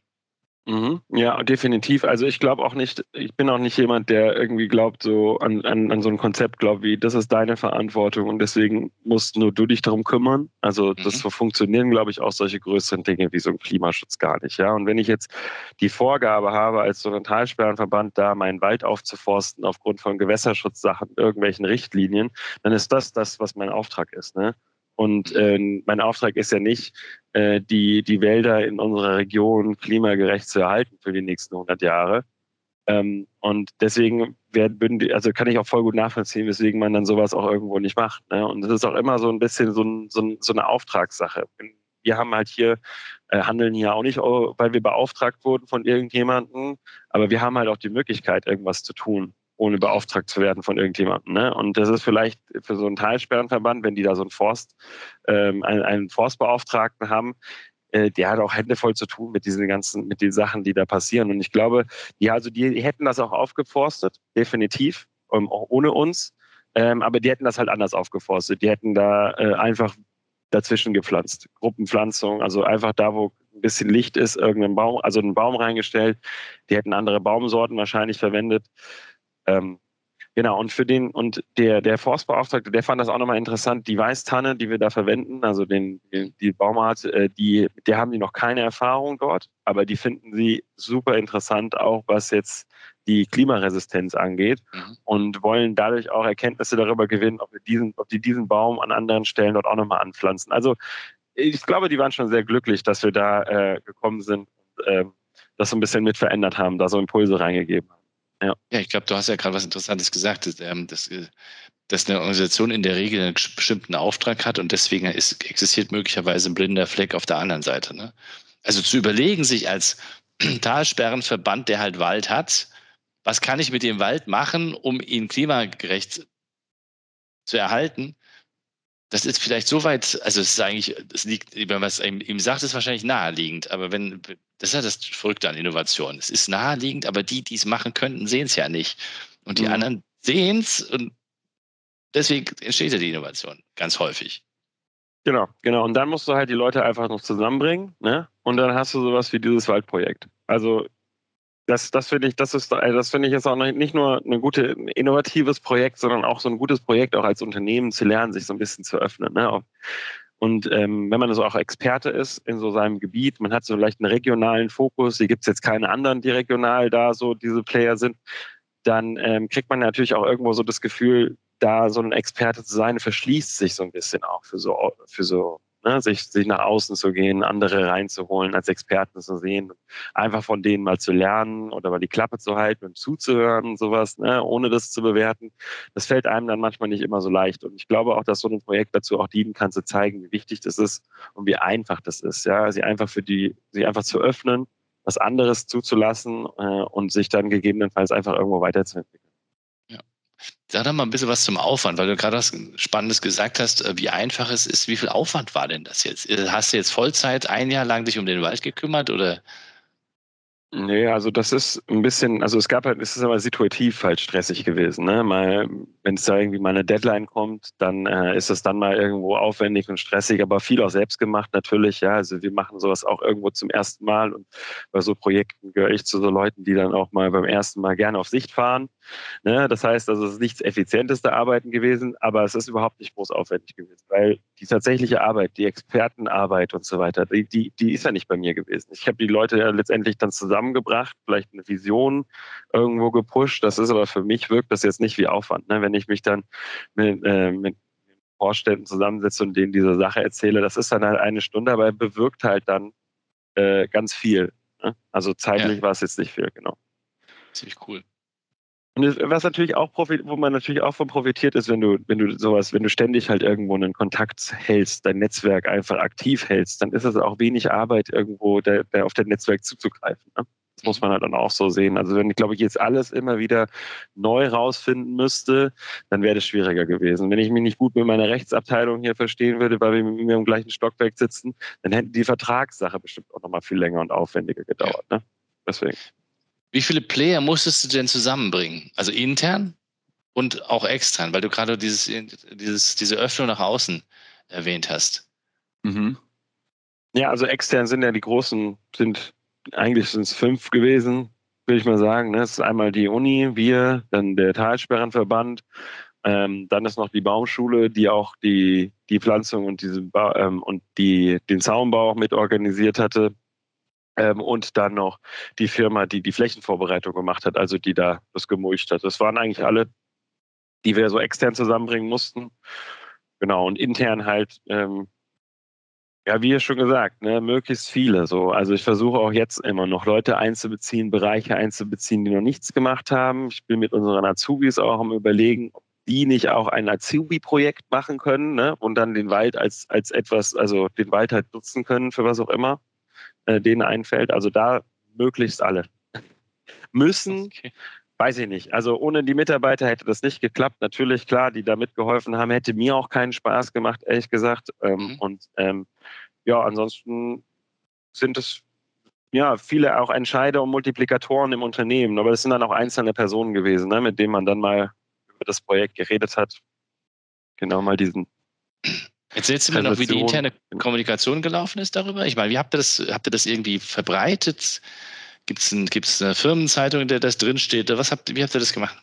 Mhm. Ja, definitiv. Also ich glaube auch nicht, ich bin auch nicht jemand, der irgendwie glaubt, so an, an, an so ein Konzept glaubt, wie das ist deine Verantwortung und deswegen musst nur du dich darum kümmern. Also mhm. das so funktionieren, glaube ich, auch solche größeren Dinge wie so ein Klimaschutz gar nicht. Ja, und wenn ich jetzt die Vorgabe habe, als so ein Talsperrenverband da meinen Wald aufzuforsten aufgrund von Gewässerschutzsachen, irgendwelchen Richtlinien, dann ist das das, was mein Auftrag ist. Ne? Und äh, mein Auftrag ist ja nicht, äh, die, die Wälder in unserer Region klimagerecht zu erhalten für die nächsten 100 Jahre. Ähm, und deswegen werden, also kann ich auch voll gut nachvollziehen, weswegen man dann sowas auch irgendwo nicht macht. Ne? Und das ist auch immer so ein bisschen so, ein, so, ein, so eine Auftragssache. Wir haben halt hier, äh, handeln hier auch nicht, weil wir beauftragt wurden von irgendjemandem, aber wir haben halt auch die Möglichkeit, irgendwas zu tun ohne beauftragt zu werden von irgendjemandem. Ne? Und das ist vielleicht für so einen Talsperrenverband, wenn die da so einen Forst, ähm, einen, einen Forstbeauftragten haben, äh, der hat auch Hände voll zu tun mit diesen ganzen, mit den Sachen, die da passieren. Und ich glaube, die, also die hätten das auch aufgeforstet, definitiv, ähm, auch ohne uns. Ähm, aber die hätten das halt anders aufgeforstet. Die hätten da äh, einfach dazwischen gepflanzt. Gruppenpflanzung, also einfach da, wo ein bisschen Licht ist, irgendeinen Baum, also einen Baum reingestellt. Die hätten andere Baumsorten wahrscheinlich verwendet. Ähm, genau, und für den, und der, der Forstbeauftragte, der fand das auch nochmal interessant, die Weißtanne, die wir da verwenden, also den, die Baumart, äh, die, der haben die noch keine Erfahrung dort, aber die finden sie super interessant, auch was jetzt die Klimaresistenz angeht mhm. und wollen dadurch auch Erkenntnisse darüber gewinnen, ob wir diesen, ob die diesen Baum an anderen Stellen dort auch nochmal anpflanzen. Also ich glaube, die waren schon sehr glücklich, dass wir da äh, gekommen sind und äh, das so ein bisschen mit verändert haben, da so Impulse reingegeben haben. Ja, ja ich glaube, du hast ja gerade was Interessantes gesagt, dass, ähm, dass, äh, dass, eine Organisation in der Regel einen bestimmten Auftrag hat und deswegen ist, existiert möglicherweise ein blinder Fleck auf der anderen Seite. Ne? Also zu überlegen, sich als Talsperrenverband, der halt Wald hat, was kann ich mit dem Wald machen, um ihn klimagerecht zu erhalten, das ist vielleicht so weit, also es ist eigentlich, es liegt, es ihm sagt, ist wahrscheinlich naheliegend, aber wenn, das ist ja das Verrückte an Innovation. Es ist naheliegend, aber die, die es machen könnten, sehen es ja nicht. Und die mhm. anderen sehen es und deswegen entsteht ja die Innovation ganz häufig. Genau, genau. Und dann musst du halt die Leute einfach noch zusammenbringen, ne? Und dann hast du sowas wie dieses Waldprojekt. Also das, das finde ich, das ist, das finde ich jetzt auch nicht nur ein gutes, innovatives Projekt, sondern auch so ein gutes Projekt, auch als Unternehmen zu lernen, sich so ein bisschen zu öffnen. Ne? Und ähm, wenn man so auch Experte ist in so seinem Gebiet, man hat so vielleicht einen regionalen Fokus, hier gibt es jetzt keine anderen, die regional da so diese Player sind, dann ähm, kriegt man natürlich auch irgendwo so das Gefühl, da so ein Experte zu sein, verschließt sich so ein bisschen auch für so, für so ne? sich, sich nach außen zu gehen, andere reinzuholen, als Experten zu sehen, einfach von denen mal zu lernen oder mal die Klappe zu halten und zuzuhören und sowas, ne? ohne das zu bewerten. Das fällt einem dann manchmal nicht immer so leicht. Und ich glaube auch, dass so ein Projekt dazu auch dienen kann, zu zeigen, wie wichtig das ist und wie einfach das ist, ja, sie einfach für die, sie einfach zu öffnen, was anderes zuzulassen äh, und sich dann gegebenenfalls einfach irgendwo weiterzuentwickeln. Sag doch mal ein bisschen was zum Aufwand, weil du gerade was Spannendes gesagt hast, äh, wie einfach es ist. Wie viel Aufwand war denn das jetzt? Äh, hast du jetzt Vollzeit ein Jahr lang dich um den Wald gekümmert oder? Nee, also das ist ein bisschen, also es gab halt, es ist aber situativ halt stressig gewesen. Ne? Mal, wenn es da irgendwie mal eine Deadline kommt, dann äh, ist es dann mal irgendwo aufwendig und stressig, aber viel auch selbst gemacht natürlich. Ja, also wir machen sowas auch irgendwo zum ersten Mal und bei so Projekten gehöre ich zu so Leuten, die dann auch mal beim ersten Mal gerne auf Sicht fahren. Ne? Das heißt, also es ist nichts effizienteste Arbeiten gewesen, aber es ist überhaupt nicht groß aufwendig gewesen, weil die tatsächliche Arbeit, die Expertenarbeit und so weiter, die, die, die ist ja nicht bei mir gewesen. Ich habe die Leute ja letztendlich dann zusammengebracht, vielleicht eine Vision irgendwo gepusht. Das ist aber für mich wirkt das jetzt nicht wie Aufwand. Ne? Wenn ich mich dann mit, äh, mit Vorständen zusammensetze und denen diese Sache erzähle, das ist dann halt eine Stunde, aber bewirkt halt dann äh, ganz viel. Ne? Also zeitlich ja. war es jetzt nicht viel, genau. Ziemlich cool. Und was natürlich auch profit, wo man natürlich auch von profitiert ist, wenn du, wenn du sowas, wenn du ständig halt irgendwo einen Kontakt hältst, dein Netzwerk einfach aktiv hältst, dann ist es auch wenig Arbeit, irgendwo der, der auf dein Netzwerk zuzugreifen. Ne? Das muss man halt dann auch so sehen. Also wenn ich glaube ich jetzt alles immer wieder neu rausfinden müsste, dann wäre das schwieriger gewesen. Wenn ich mich nicht gut mit meiner Rechtsabteilung hier verstehen würde, weil wir mit mir im gleichen Stockwerk sitzen, dann hätte die Vertragssache bestimmt auch nochmal viel länger und aufwendiger gedauert. Ne? Deswegen. Wie viele Player musstest du denn zusammenbringen? Also intern und auch extern, weil du gerade dieses, dieses, diese Öffnung nach außen erwähnt hast. Mhm. Ja, also extern sind ja die großen, sind eigentlich sind es fünf gewesen, würde ich mal sagen. Ne? Das ist einmal die Uni, wir, dann der Talsperrenverband, ähm, dann ist noch die Baumschule, die auch die, die Pflanzung und, diese ba ähm, und die, den Zaunbau auch mit organisiert hatte. Ähm, und dann noch die Firma, die die Flächenvorbereitung gemacht hat, also die da das gemulcht hat. Das waren eigentlich alle, die wir so extern zusammenbringen mussten. Genau, und intern halt, ähm, ja, wie schon gesagt, ne, möglichst viele. So. Also ich versuche auch jetzt immer noch Leute einzubeziehen, Bereiche einzubeziehen, die noch nichts gemacht haben. Ich bin mit unseren Azubis auch am überlegen, ob die nicht auch ein Azubi-Projekt machen können ne, und dann den Wald als, als etwas, also den Wald halt nutzen können für was auch immer äh, denen einfällt. Also da möglichst alle. Müssen, okay. weiß ich nicht. Also ohne die Mitarbeiter hätte das nicht geklappt. Natürlich, klar, die da mitgeholfen haben, hätte mir auch keinen Spaß gemacht, ehrlich gesagt. Ähm, mhm. Und ähm, ja, ansonsten sind es ja viele auch Entscheider und Multiplikatoren im Unternehmen. Aber das sind dann auch einzelne Personen gewesen, ne, mit denen man dann mal über das Projekt geredet hat. Genau mal diesen Erzählst du mir noch, wie die interne Kommunikation gelaufen ist darüber? Ich meine, wie habt ihr das, habt ihr das irgendwie verbreitet? Gibt es ein, eine Firmenzeitung, in der das drinsteht? Was habt, wie habt ihr das gemacht?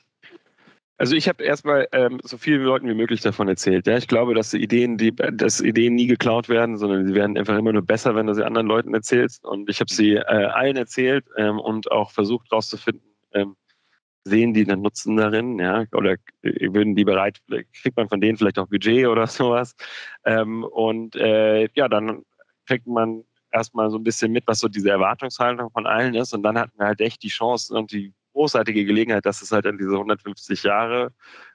Also ich habe erstmal ähm, so vielen Leuten wie möglich davon erzählt. Ja, ich glaube, dass Ideen, die, dass Ideen nie geklaut werden, sondern sie werden einfach immer nur besser, wenn du sie anderen Leuten erzählst. Und ich habe sie äh, allen erzählt ähm, und auch versucht herauszufinden, ähm, sehen die einen Nutzen darin, ja, oder würden die bereit, kriegt man von denen vielleicht auch Budget oder sowas. Ähm, und äh, ja, dann kriegt man erstmal so ein bisschen mit, was so diese Erwartungshaltung von allen ist. Und dann hatten wir halt echt die Chance und die großartige Gelegenheit, dass es halt an diese 150 Jahre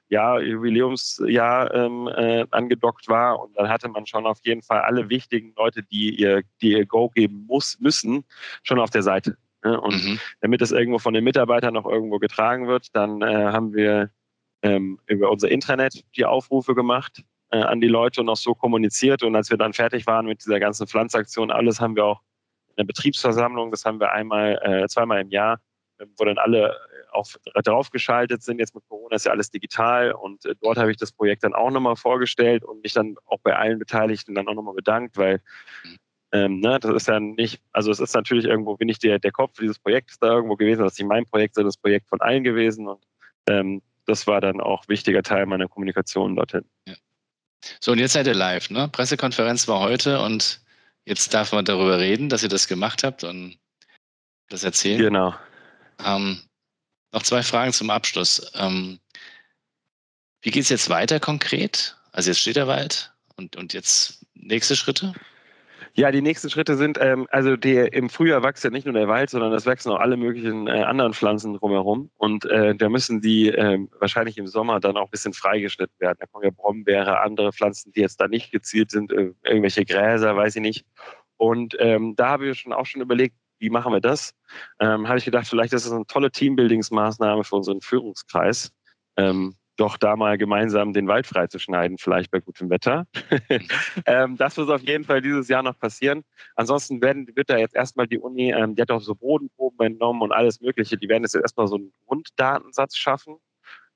ja, Jubiläumsjahr ähm, äh, angedockt war. Und dann hatte man schon auf jeden Fall alle wichtigen Leute, die ihr, die ihr Go geben muss, müssen, schon auf der Seite. Ne? Und mhm. damit das irgendwo von den Mitarbeitern noch irgendwo getragen wird, dann äh, haben wir ähm, über unser Intranet die Aufrufe gemacht äh, an die Leute und auch so kommuniziert. Und als wir dann fertig waren mit dieser ganzen Pflanzaktion, alles haben wir auch in der Betriebsversammlung, das haben wir einmal, äh, zweimal im Jahr, wo dann alle auf, draufgeschaltet sind. Jetzt mit Corona ist ja alles digital und äh, dort habe ich das Projekt dann auch nochmal vorgestellt und mich dann auch bei allen Beteiligten dann auch nochmal bedankt, weil mhm. Ähm, ne, das ist ja nicht, also es ist natürlich irgendwo, bin ich der, der Kopf dieses Projekts da irgendwo gewesen, das ist nicht mein Projekt, sondern das Projekt von allen gewesen und ähm, das war dann auch wichtiger Teil meiner Kommunikation dorthin. Ja. So, und jetzt seid ihr live, ne? Pressekonferenz war heute und jetzt darf man darüber reden, dass ihr das gemacht habt und das erzählen. Genau. Ähm, noch zwei Fragen zum Abschluss. Ähm, wie geht es jetzt weiter konkret? Also jetzt steht der Wald Und, und jetzt nächste Schritte? Ja, die nächsten Schritte sind, ähm, also die, im Frühjahr wächst ja nicht nur der Wald, sondern es wachsen auch alle möglichen äh, anderen Pflanzen drumherum. Und äh, da müssen die äh, wahrscheinlich im Sommer dann auch ein bisschen freigeschnitten werden. Da kommen ja Brombeere, andere Pflanzen, die jetzt da nicht gezielt sind, äh, irgendwelche Gräser, weiß ich nicht. Und ähm, da habe ich schon auch schon überlegt, wie machen wir das? Ähm, habe ich gedacht, vielleicht ist das eine tolle Teambuildingsmaßnahme für unseren Führungskreis. Ähm, doch da mal gemeinsam den Wald freizuschneiden, vielleicht bei gutem Wetter. ähm, das wird auf jeden Fall dieses Jahr noch passieren. Ansonsten werden, wird da jetzt erstmal die Uni, ähm, die hat auch so Bodenproben entnommen und alles Mögliche. Die werden jetzt erstmal so einen Grunddatensatz schaffen.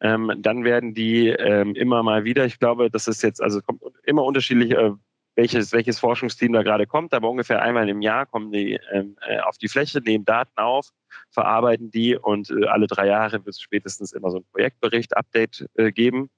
Ähm, dann werden die ähm, immer mal wieder, ich glaube, das ist jetzt, also kommt immer unterschiedlich, äh, welches, welches Forschungsteam da gerade kommt, aber ungefähr einmal im Jahr kommen die ähm, äh, auf die Fläche, nehmen Daten auf, verarbeiten die und äh, alle drei Jahre wird es spätestens immer so ein Projektbericht, Update äh, geben.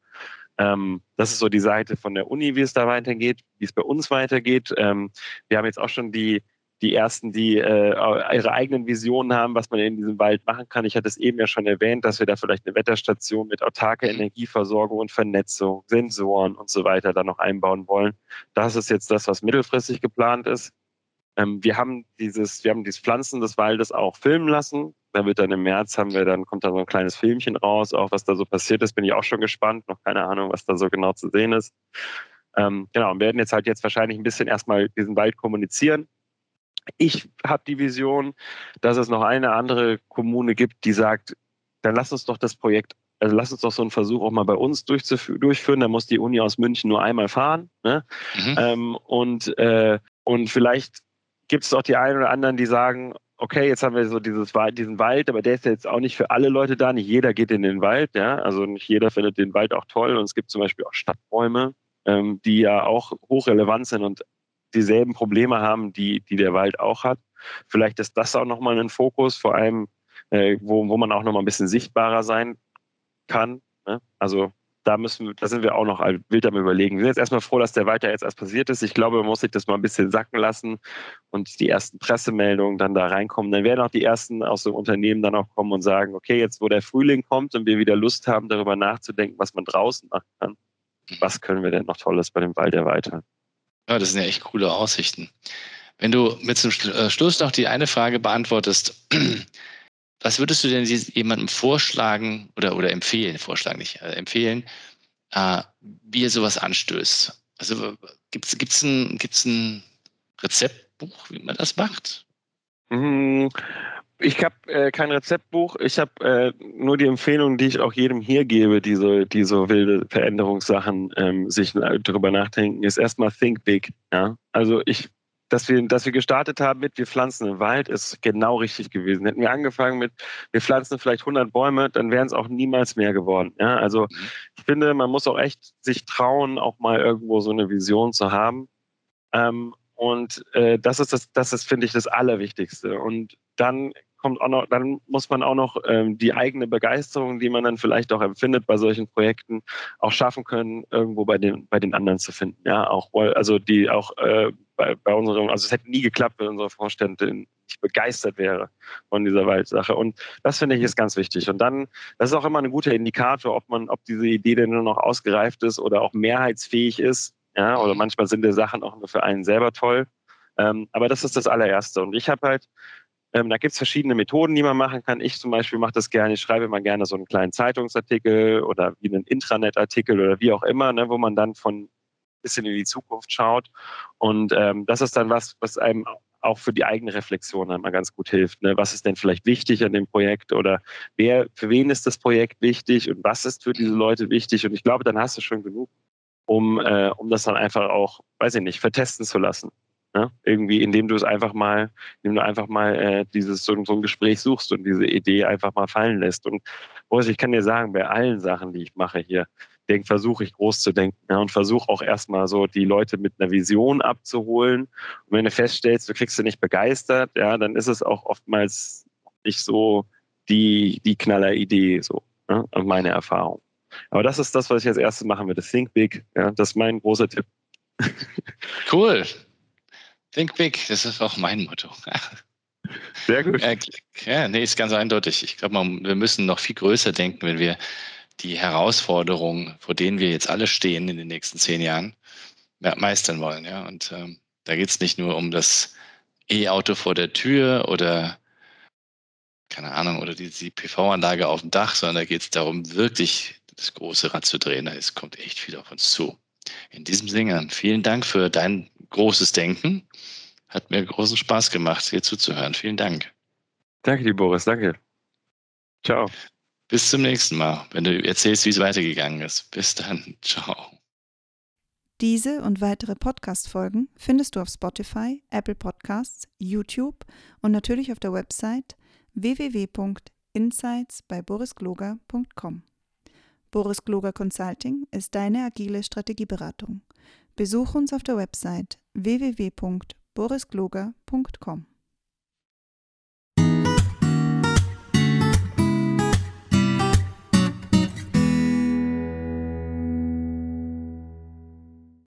Ähm, das ist so die Seite von der Uni, wie es da weitergeht, wie es bei uns weitergeht. Ähm, wir haben jetzt auch schon die die ersten, die äh, ihre eigenen Visionen haben, was man in diesem Wald machen kann. Ich hatte es eben ja schon erwähnt, dass wir da vielleicht eine Wetterstation mit autarker mhm. Energieversorgung und Vernetzung, Sensoren und so weiter da noch einbauen wollen. Das ist jetzt das, was mittelfristig geplant ist. Ähm, wir haben dieses, wir haben dieses Pflanzen des Waldes auch filmen lassen. Da wird dann im März haben wir dann kommt da so ein kleines Filmchen raus, auch was da so passiert ist. Bin ich auch schon gespannt. Noch keine Ahnung, was da so genau zu sehen ist. Ähm, genau, und werden jetzt halt jetzt wahrscheinlich ein bisschen erstmal diesen Wald kommunizieren ich habe die Vision, dass es noch eine andere Kommune gibt, die sagt, dann lass uns doch das Projekt, also lass uns doch so einen Versuch auch mal bei uns durchführen. Da muss die Uni aus München nur einmal fahren. Ne? Mhm. Ähm, und, äh, und vielleicht gibt es auch die einen oder anderen, die sagen, okay, jetzt haben wir so dieses, diesen Wald, aber der ist ja jetzt auch nicht für alle Leute da. Nicht jeder geht in den Wald, ja. Also nicht jeder findet den Wald auch toll. Und es gibt zum Beispiel auch Stadtbäume, ähm, die ja auch hochrelevant sind und dieselben Probleme haben, die, die der Wald auch hat. Vielleicht ist das auch nochmal ein Fokus, vor allem, äh, wo, wo man auch nochmal ein bisschen sichtbarer sein kann. Ne? Also da müssen da sind wir auch noch wild am überlegen. Wir sind jetzt erstmal froh, dass der Wald ja jetzt erst passiert ist. Ich glaube, man muss sich das mal ein bisschen sacken lassen und die ersten Pressemeldungen dann da reinkommen. Dann werden auch die ersten aus dem Unternehmen dann auch kommen und sagen, okay, jetzt wo der Frühling kommt und wir wieder Lust haben, darüber nachzudenken, was man draußen machen kann, was können wir denn noch Tolles bei dem Wald erweitern? Ja, das sind ja echt coole Aussichten. Wenn du mit zum äh, Schluss noch die eine Frage beantwortest, was würdest du denn jemandem vorschlagen oder, oder empfehlen, vorschlagen nicht, äh, empfehlen, äh, wie er sowas anstößt? Also gibt es ein, gibt's ein Rezeptbuch, wie man das macht? Ich habe äh, kein Rezeptbuch. Ich habe äh, nur die Empfehlung, die ich auch jedem hier gebe, die so, die so wilde Veränderungssachen ähm, sich darüber nachdenken, ist erstmal think big. Ja? Also ich, dass wir, dass wir gestartet haben mit wir pflanzen im Wald, ist genau richtig gewesen. Hätten wir angefangen mit wir pflanzen vielleicht 100 Bäume, dann wären es auch niemals mehr geworden. Ja? Also mhm. ich finde, man muss auch echt sich trauen, auch mal irgendwo so eine Vision zu haben. Ähm, und äh, das ist das, das ist, finde ich, das Allerwichtigste. Und dann kommt auch noch, dann muss man auch noch ähm, die eigene Begeisterung, die man dann vielleicht auch empfindet bei solchen Projekten, auch schaffen können, irgendwo bei den, bei den anderen zu finden. Ja, auch, also die auch äh, bei, bei unserem, also es hätte nie geklappt, wenn unsere Vorständin nicht begeistert wäre von dieser Waldsache. Und das finde ich ist ganz wichtig. Und dann, das ist auch immer ein guter Indikator, ob man, ob diese Idee denn nur noch ausgereift ist oder auch mehrheitsfähig ist. Ja, oder manchmal sind die Sachen auch nur für einen selber toll. Ähm, aber das ist das allererste. Und ich habe halt ähm, da gibt es verschiedene Methoden, die man machen kann. Ich zum Beispiel mache das gerne. Ich schreibe immer gerne so einen kleinen Zeitungsartikel oder wie einen Intranet-Artikel oder wie auch immer, ne, wo man dann von bisschen in die Zukunft schaut. Und ähm, das ist dann was, was einem auch für die eigene Reflexion einmal ganz gut hilft. Ne? Was ist denn vielleicht wichtig an dem Projekt oder wer, für wen ist das Projekt wichtig und was ist für diese Leute wichtig? Und ich glaube, dann hast du schon genug, um, äh, um das dann einfach auch, weiß ich nicht, vertesten zu lassen. Ne? Irgendwie, indem du es einfach mal, indem du einfach mal äh, dieses so, so, ein Gespräch suchst und diese Idee einfach mal fallen lässt. Und Boris, ich kann dir sagen, bei allen Sachen, die ich mache hier, denk, versuche ich groß zu denken ja, und versuche auch erstmal so die Leute mit einer Vision abzuholen. Und wenn du feststellst, du kriegst sie nicht begeistert, ja, dann ist es auch oftmals nicht so die, die Knaller-Idee, so, ne, meine Erfahrung. Aber das ist das, was ich als erstes machen würde. Think Big, ja, das ist mein großer Tipp. Cool. Think big, das ist auch mein Motto. Sehr gut. Ja, nee, ist ganz eindeutig. Ich glaube, wir müssen noch viel größer denken, wenn wir die Herausforderungen, vor denen wir jetzt alle stehen in den nächsten zehn Jahren, meistern wollen. Ja? Und ähm, da geht es nicht nur um das E-Auto vor der Tür oder keine Ahnung, oder die, die PV-Anlage auf dem Dach, sondern da geht es darum, wirklich das große Rad zu drehen. Es kommt echt viel auf uns zu. In diesem Sinne, vielen Dank für dein großes Denken. Hat mir großen Spaß gemacht, hier zuzuhören. Vielen Dank. Danke dir, Boris. Danke. Ciao. Bis zum nächsten Mal, wenn du erzählst, wie es weitergegangen ist. Bis dann. Ciao. Diese und weitere Podcast-Folgen findest du auf Spotify, Apple Podcasts, YouTube und natürlich auf der Website www.insights bei borisgloger.com. Boris Gloger Consulting ist deine agile Strategieberatung. Besuch uns auf der Website www.borisgloger.com.